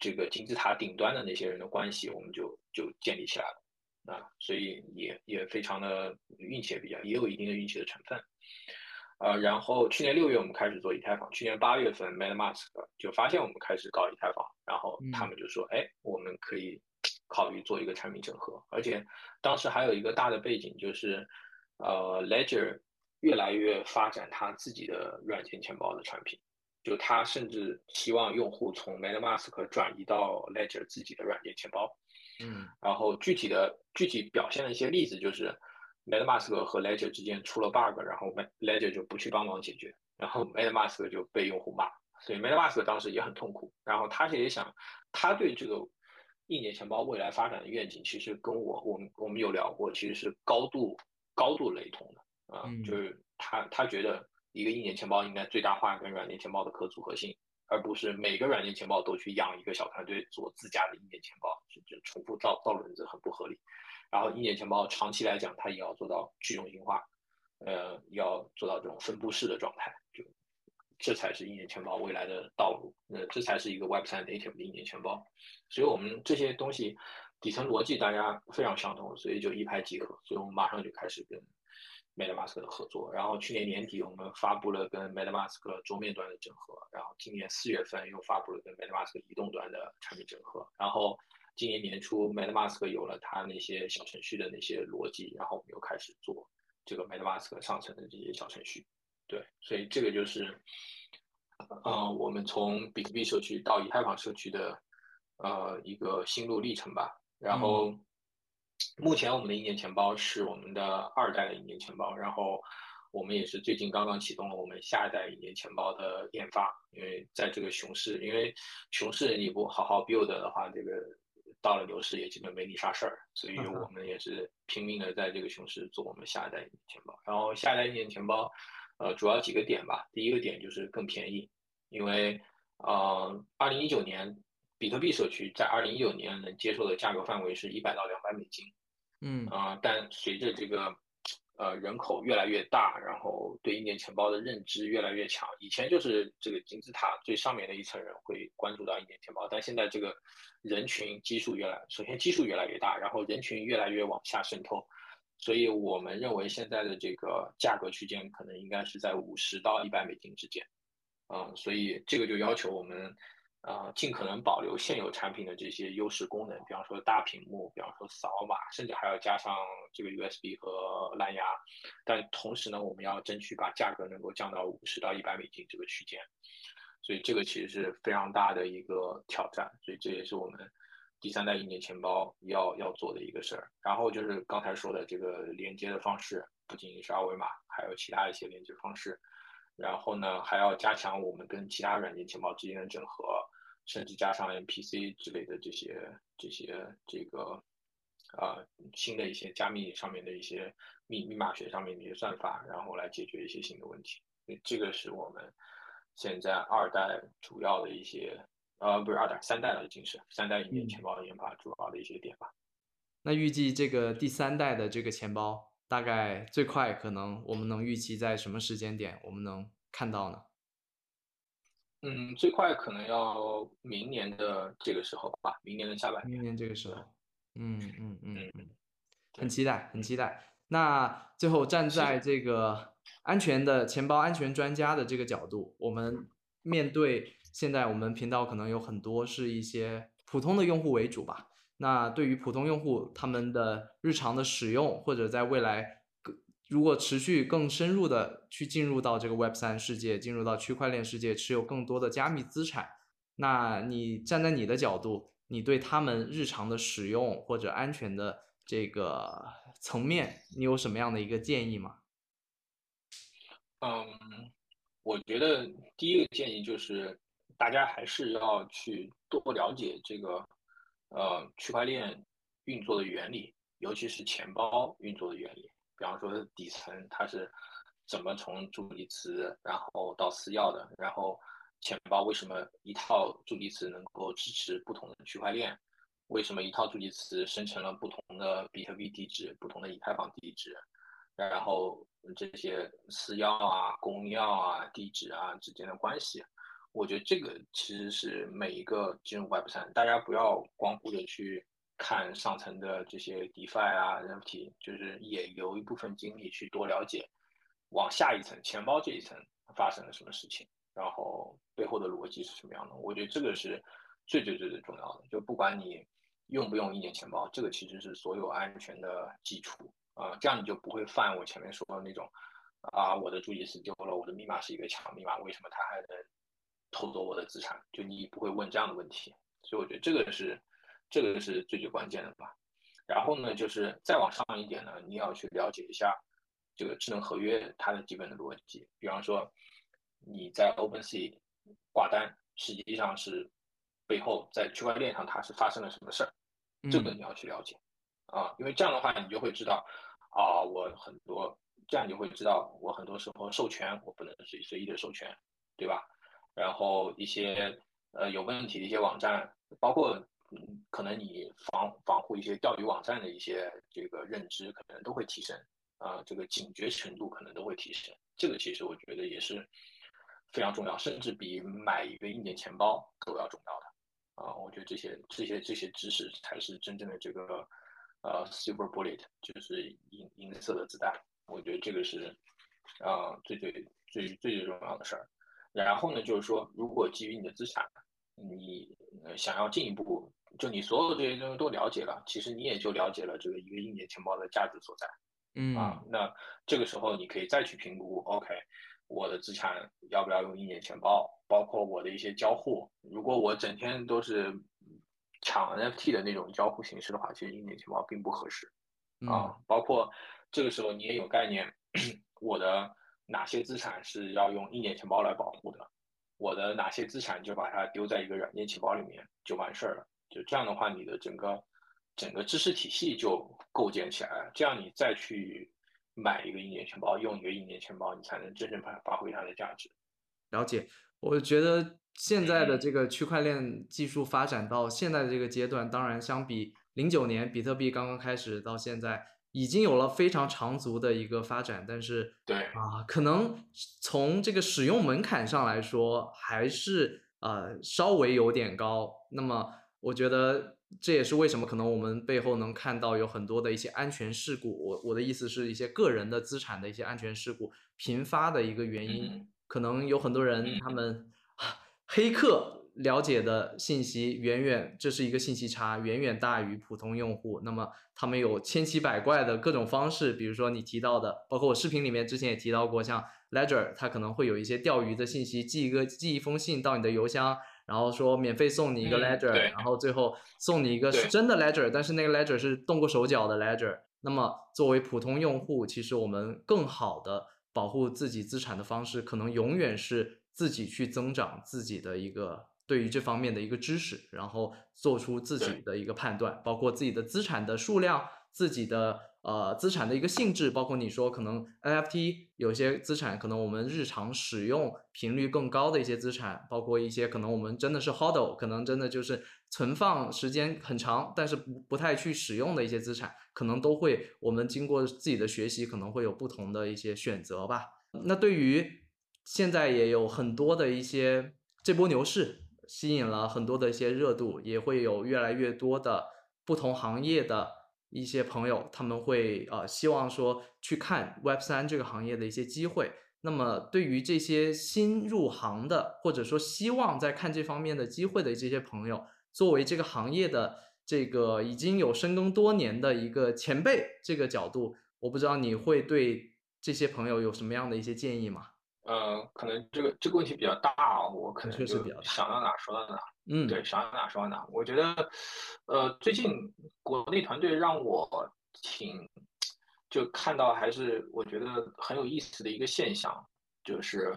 这个金字塔顶端的那些人的关系，我们就就建立起来了啊。所以也也非常的运气也比较，也有一定的运气的成分。呃，然后去年六月我们开始做以太坊，去年八月份 MetaMask 就发现我们开始搞以太坊，然后他们就说，哎，我们可以考虑做一个产品整合，而且当时还有一个大的背景就是，呃，Ledger 越来越发展它自己的软件钱包的产品，就他甚至希望用户从 MetaMask 转移到 Ledger 自己的软件钱包，嗯，然后具体的具体表现的一些例子就是。MetaMask 和 Ledger 之间出了 bug，然后 Ledger 就不去帮忙解决，然后 MetaMask 就被用户骂，所以 MetaMask 当时也很痛苦。然后他也想，他对这个硬件钱包未来发展的愿景，其实跟我我们我们有聊过，其实是高度高度雷同的啊，就是他他觉得一个硬件钱包应该最大化跟软件钱包的可组合性，而不是每个软件钱包都去养一个小团队做自家的硬件钱包，就就重复造造轮子很不合理。然后硬件钱包长期来讲，它也要做到去中心化，呃，要做到这种分布式的状态，就这才是硬件钱包未来的道路。呃，这才是一个 Web3 native 的硬件钱包。所以我们这些东西底层逻辑大家非常相同，所以就一拍即合。所以我们马上就开始跟 MetaMask 的合作。然后去年年底我们发布了跟 MetaMask 桌面端的整合，然后今年四月份又发布了跟 MetaMask 移动端的产品整合。然后今年年初 MetaMask 有了它那些小程序的那些逻辑，然后我们又开始做这个 MetaMask 上层的这些小程序。对，所以这个就是，呃，我们从比特币社区到以太坊社区的。呃，一个心路历程吧。然后，目前我们的硬件钱包是我们的二代的硬件钱包。然后，我们也是最近刚刚启动了我们下一代硬件钱包的研发。因为在这个熊市，因为熊市你不好好 build 的话，这个到了牛市也基本没你啥事儿。所以我们也是拼命的在这个熊市做我们下一代钱包。然后，下一代硬件钱包，呃，主要几个点吧。第一个点就是更便宜，因为呃，二零一九年。比特币社区在二零一九年能接受的价格范围是一百到两百美金，嗯啊，但随着这个呃人口越来越大，然后对硬件钱包的认知越来越强，以前就是这个金字塔最上面的一层人会关注到硬件钱包，但现在这个人群基数越来，首先基数越来越大，然后人群越来越往下渗透，所以我们认为现在的这个价格区间可能应该是在五十到一百美金之间，嗯，所以这个就要求我们。呃，尽可能保留现有产品的这些优势功能，比方说大屏幕，比方说扫码，甚至还要加上这个 USB 和蓝牙。但同时呢，我们要争取把价格能够降到五十到一百美金这个区间。所以这个其实是非常大的一个挑战。所以这也是我们第三代硬件钱包要要做的一个事儿。然后就是刚才说的这个连接的方式，不仅仅是二维码，还有其他一些连接方式。然后呢，还要加强我们跟其他软件钱包之间的整合。甚至加上 MPC 之类的这些这些这个呃新的一些加密上面的一些密密码学上面的一些算法，然后来解决一些新的问题。这个是我们现在二代主要的一些呃不是二代三代了已经是三代硬件钱包的研发主要的一些点吧。那预计这个第三代的这个钱包大概最快可能我们能预期在什么时间点我们能看到呢？嗯，最快可能要明年的这个时候吧，明年的下半年。明年这个时候，嗯嗯嗯嗯，很期待，很期待。那最后站在这个安全的钱包安全专家的这个角度，我们面对现在我们频道可能有很多是一些普通的用户为主吧。那对于普通用户，他们的日常的使用或者在未来。如果持续更深入的去进入到这个 Web 三世界，进入到区块链世界，持有更多的加密资产，那你站在你的角度，你对他们日常的使用或者安全的这个层面，你有什么样的一个建议吗？嗯，我觉得第一个建议就是大家还是要去多了解这个呃区块链运作的原理，尤其是钱包运作的原理。比方说底层它是怎么从助记词然后到私钥的，然后钱包为什么一套助记词能够支持不同的区块链？为什么一套助记词生成了不同的比特币地址、不同的以太坊地址？然后这些私钥啊、公钥啊、地址啊之间的关系，我觉得这个其实是每一个进入 Web 三，大家不要光顾着去。看上层的这些 DeFi 啊，NFT，就是也留一部分精力去多了解，往下一层钱包这一层发生了什么事情，然后背后的逻辑是什么样的。我觉得这个是最最最最重要的。就不管你用不用硬件钱包，这个其实是所有安全的基础啊。这样你就不会犯我前面说的那种啊，我的助记词丢了，我的密码是一个强密码，为什么它还能偷走我的资产？就你不会问这样的问题。所以我觉得这个是。这个是最最关键的吧，然后呢，就是再往上一点呢，你要去了解一下这个智能合约它的基本的逻辑。比方说，你在 OpenSea 挂单，实际上是背后在区块链上它是发生了什么事儿，这个你要去了解啊，因为这样的话你就会知道啊，我很多这样你就会知道我很多时候授权我不能随随意的授权，对吧？然后一些呃有问题的一些网站，包括嗯可能你防防护一些钓鱼网站的一些这个认知，可能都会提升啊，这个警觉程度可能都会提升。这个其实我觉得也是非常重要，甚至比买一个硬件钱包都要重要的啊。我觉得这些这些这些知识才是真正的这个呃 silver bullet，就是银银色的子弹。我觉得这个是啊最最最最最重要的事儿。然后呢，就是说，如果基于你的资产，你想要进一步，就你所有这些东西都了解了，其实你也就了解了这个一个硬件钱包的价值所在。嗯啊，那这个时候你可以再去评估，OK，我的资产要不要用硬件钱包，包括我的一些交互。如果我整天都是抢 NFT 的那种交互形式的话，其实硬件钱包并不合适啊。包括这个时候你也有概念，*coughs* 我的哪些资产是要用硬件钱包来保护的，我的哪些资产就把它丢在一个软件钱包里面就完事儿了。就这样的话，你的整个。整个知识体系就构建起来了，这样你再去买一个硬件钱包，用一个硬件钱包，你才能真正发发挥它的价值。了解，我觉得现在的这个区块链技术发展到现在的这个阶段，当然相比零九年比特币刚刚开始到现在，已经有了非常长足的一个发展，但是对啊，可能从这个使用门槛上来说，还是呃稍微有点高。那么我觉得。这也是为什么可能我们背后能看到有很多的一些安全事故。我我的意思是一些个人的资产的一些安全事故频发的一个原因。可能有很多人他们黑客了解的信息远远这是一个信息差，远远大于普通用户。那么他们有千奇百怪的各种方式，比如说你提到的，包括我视频里面之前也提到过，像 Ledger，它可能会有一些钓鱼的信息，寄一个寄一封信到你的邮箱。然后说免费送你一个 ledger，然后最后送你一个是真的 ledger，但是那个 ledger 是动过手脚的 ledger。那么作为普通用户，其实我们更好的保护自己资产的方式，可能永远是自己去增长自己的一个对于这方面的一个知识，然后做出自己的一个判断，包括自己的资产的数量，自己的。呃，资产的一个性质，包括你说可能 NFT 有些资产，可能我们日常使用频率更高的一些资产，包括一些可能我们真的是 HODL，可能真的就是存放时间很长，但是不不太去使用的一些资产，可能都会我们经过自己的学习，可能会有不同的一些选择吧。那对于现在也有很多的一些这波牛市吸引了很多的一些热度，也会有越来越多的不同行业的。一些朋友他们会呃希望说去看 Web 三这个行业的一些机会。那么对于这些新入行的，或者说希望在看这方面的机会的这些朋友，作为这个行业的这个已经有深耕多年的一个前辈，这个角度，我不知道你会对这些朋友有什么样的一些建议吗？呃，可能这个这个问题比较大啊，我可能就想到哪说到哪。嗯，对，想到哪说到哪。我觉得，呃，最近国内团队让我挺就看到还是我觉得很有意思的一个现象，就是，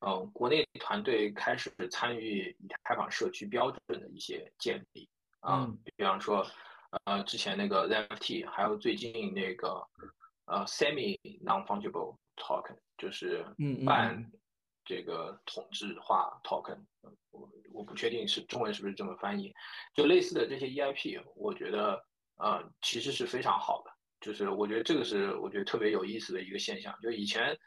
嗯，国内团队开始参与以太坊社区标准的一些建立啊，比方说，呃，之前那个 NFT，还有最近那个呃 semi non-fungible token。就是办这个同质化 token，我我不确定是中文是不是这么翻译，就类似的这些 EIP，我觉得呃其实是非常好的，就是我觉得这个是我觉得特别有意思的一个现象，就以前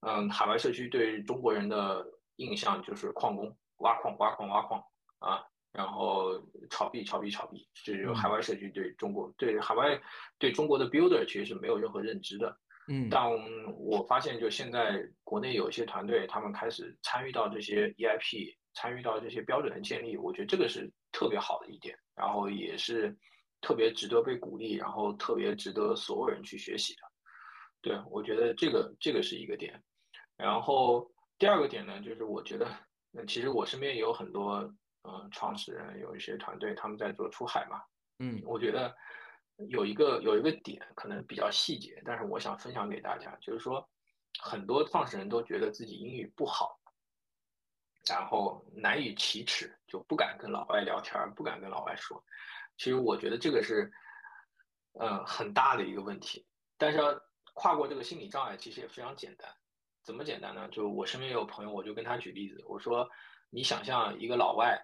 嗯海外社区对中国人的印象就是矿工挖矿挖矿挖矿啊，然后炒币炒币炒币，这就是海外社区对中国对海外对中国的 builder 其实是没有任何认知的。嗯，但我发现，就现在国内有一些团队，他们开始参与到这些 EIP，参与到这些标准的建立，我觉得这个是特别好的一点，然后也是特别值得被鼓励，然后特别值得所有人去学习的。对，我觉得这个这个是一个点。然后第二个点呢，就是我觉得，那其实我身边也有很多嗯创始人，有一些团队他们在做出海嘛，嗯，我觉得。有一个有一个点可能比较细节，但是我想分享给大家，就是说很多创始人都觉得自己英语不好，然后难以启齿，就不敢跟老外聊天，不敢跟老外说。其实我觉得这个是嗯很大的一个问题，但是要跨过这个心理障碍，其实也非常简单。怎么简单呢？就我身边有朋友，我就跟他举例子，我说你想象一个老外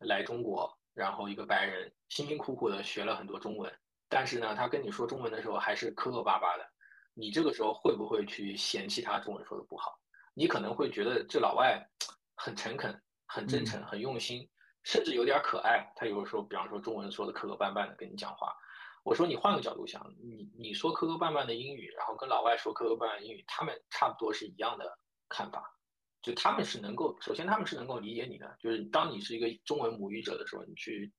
来中国，然后一个白人辛辛苦苦的学了很多中文，但是呢，他跟你说中文的时候还是磕磕巴巴的，你这个时候会不会去嫌弃他中文说的不好？你可能会觉得这老外很诚恳、很真诚、很用心，甚至有点可爱。他有的时候，比方说中文说的磕磕绊绊的跟你讲话。我说你换个角度想，你你说磕磕绊绊的英语，然后跟老外说磕磕绊绊英语，他们差不多是一样的看法，就他们是能够，首先他们是能够理解你的，就是当你是一个中文母语者的时候，你去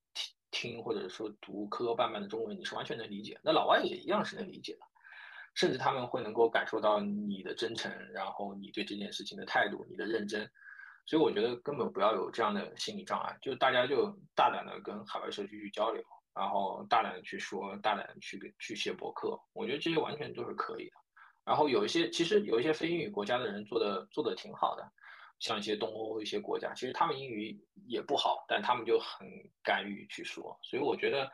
听或者说读磕磕绊绊的中文，你是完全能理解。那老外也一样是能理解的，甚至他们会能够感受到你的真诚，然后你对这件事情的态度，你的认真。所以我觉得根本不要有这样的心理障碍，就大家就大胆的跟海外社区去交流。然后大胆的去说，大胆的去去写博客，我觉得这些完全都是可以的。然后有一些，其实有一些非英语国家的人做的做的挺好的，像一些东欧一些国家，其实他们英语也不好，但他们就很敢于去说。所以我觉得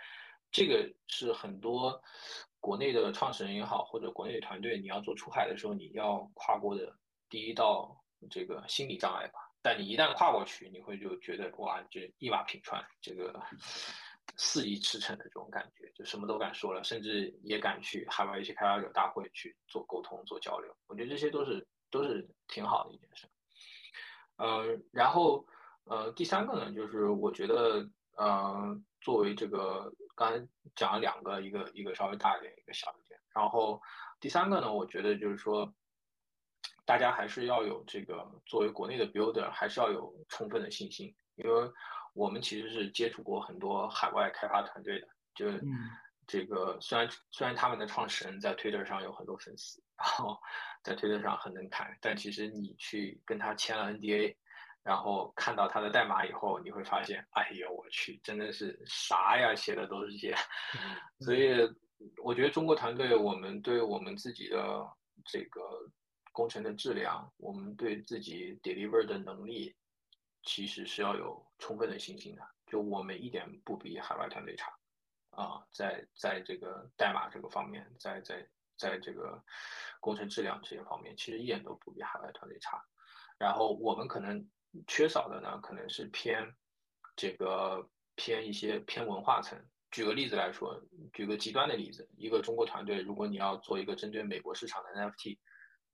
这个是很多国内的创始人也好，或者国内的团队，你要做出海的时候，你要跨过的第一道这个心理障碍吧。但你一旦跨过去，你会就觉得哇，这一马平川，这个。肆意驰骋的这种感觉，就什么都敢说了，甚至也敢去海外一些开发者大会去做沟通、做交流。我觉得这些都是都是挺好的一件事。呃，然后呃，第三个呢，就是我觉得呃，作为这个刚才讲了两个，一个一个稍微大一点，一个小一点。然后第三个呢，我觉得就是说，大家还是要有这个作为国内的 builder，还是要有充分的信心，因为。我们其实是接触过很多海外开发团队的，就这个虽然虽然他们的创始人在推特上有很多粉丝，然后在推特上很能侃，但其实你去跟他签了 NDA，然后看到他的代码以后，你会发现，哎呦我去，真的是啥呀，写的都是些，所以我觉得中国团队，我们对我们自己的这个工程的质量，我们对自己 deliver 的能力。其实是要有充分的信心的，就我们一点不比海外团队差，啊，在在这个代码这个方面，在在在这个工程质量这些方面，其实一点都不比海外团队差。然后我们可能缺少的呢，可能是偏这个偏一些偏文化层。举个例子来说，举个极端的例子，一个中国团队，如果你要做一个针对美国市场的 NFT，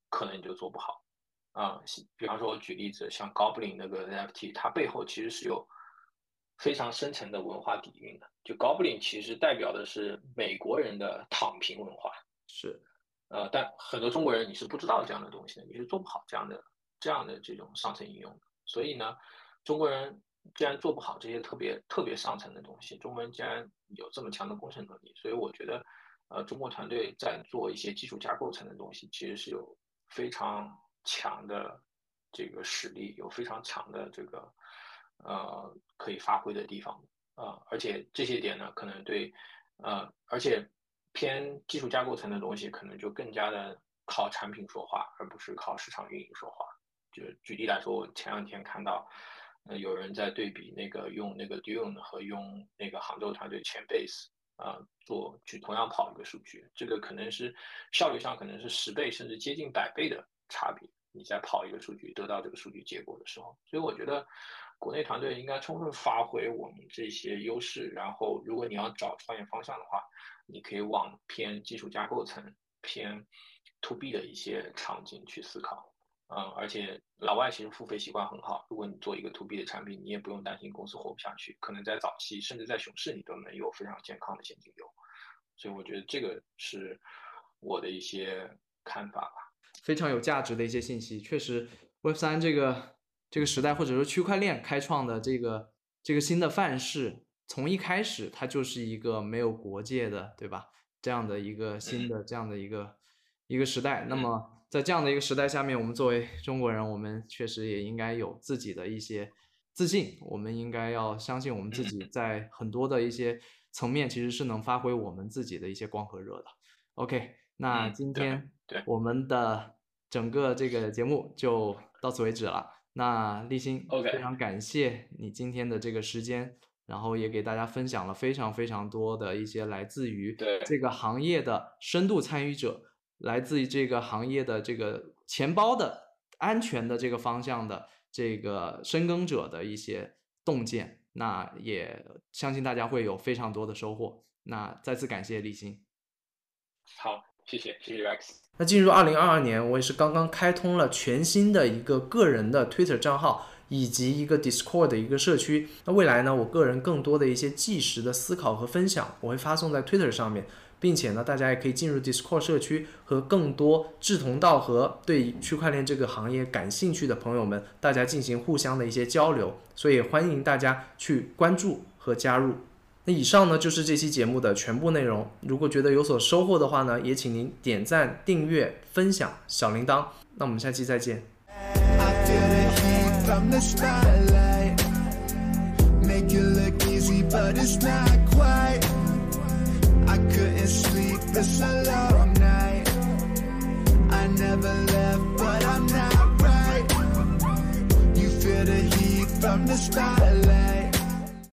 可能你就做不好。啊，比方说，我举例子，像 Goblin 那个 NFT，它背后其实是有非常深层的文化底蕴的。就 Goblin 其实代表的是美国人的躺平文化，是，呃，但很多中国人你是不知道这样的东西的，你是做不好这样的这样的这种上层应用的。所以呢，中国人既然做不好这些特别特别上层的东西，中国人既然有这么强的工程能力，所以我觉得，呃，中国团队在做一些基础架构层的东西，其实是有非常。强的这个实力有非常强的这个呃可以发挥的地方啊，而且这些点呢，可能对呃，而且偏技术架构层的东西，可能就更加的靠产品说话，而不是靠市场运营说话。就举例来说，我前两天看到呃有人在对比那个用那个 Dune 和用那个杭州团队前 Base 啊做去同样跑一个数据，这个可能是效率上可能是十倍甚至接近百倍的。差别，你在跑一个数据得到这个数据结果的时候，所以我觉得国内团队应该充分发挥我们这些优势。然后，如果你要找创业方向的话，你可以往偏技术架构层、偏 to B 的一些场景去思考。嗯，而且老外其实付费习惯很好。如果你做一个 to B 的产品，你也不用担心公司活不下去，可能在早期甚至在熊市，你都能有非常健康的现金流。所以我觉得这个是我的一些看法吧。非常有价值的一些信息，确实，Web 三这个这个时代，或者说区块链开创的这个这个新的范式，从一开始它就是一个没有国界的，对吧？这样的一个新的这样的一个一个时代。那么在这样的一个时代下面，我们作为中国人，我们确实也应该有自己的一些自信，我们应该要相信我们自己在很多的一些层面其实是能发挥我们自己的一些光和热的。OK。那今天我们的整个这个节目就到此为止了。那立新，非常感谢你今天的这个时间，然后也给大家分享了非常非常多的一些来自于这个行业的深度参与者，来自于这个行业的这个钱包的安全的这个方向的这个深耕者的一些洞见，那也相信大家会有非常多的收获。那再次感谢立新。好，谢谢，谢谢 Rex。那进入二零二二年，我也是刚刚开通了全新的一个个人的 Twitter 账号，以及一个 Discord 的一个社区。那未来呢，我个人更多的一些即时的思考和分享，我会发送在 Twitter 上面，并且呢，大家也可以进入 Discord 社区，和更多志同道合、对区块链这个行业感兴趣的朋友们，大家进行互相的一些交流。所以欢迎大家去关注和加入。那以上呢就是这期节目的全部内容。如果觉得有所收获的话呢，也请您点赞、订阅、分享小铃铛。那我们下期再见。From the spotlight.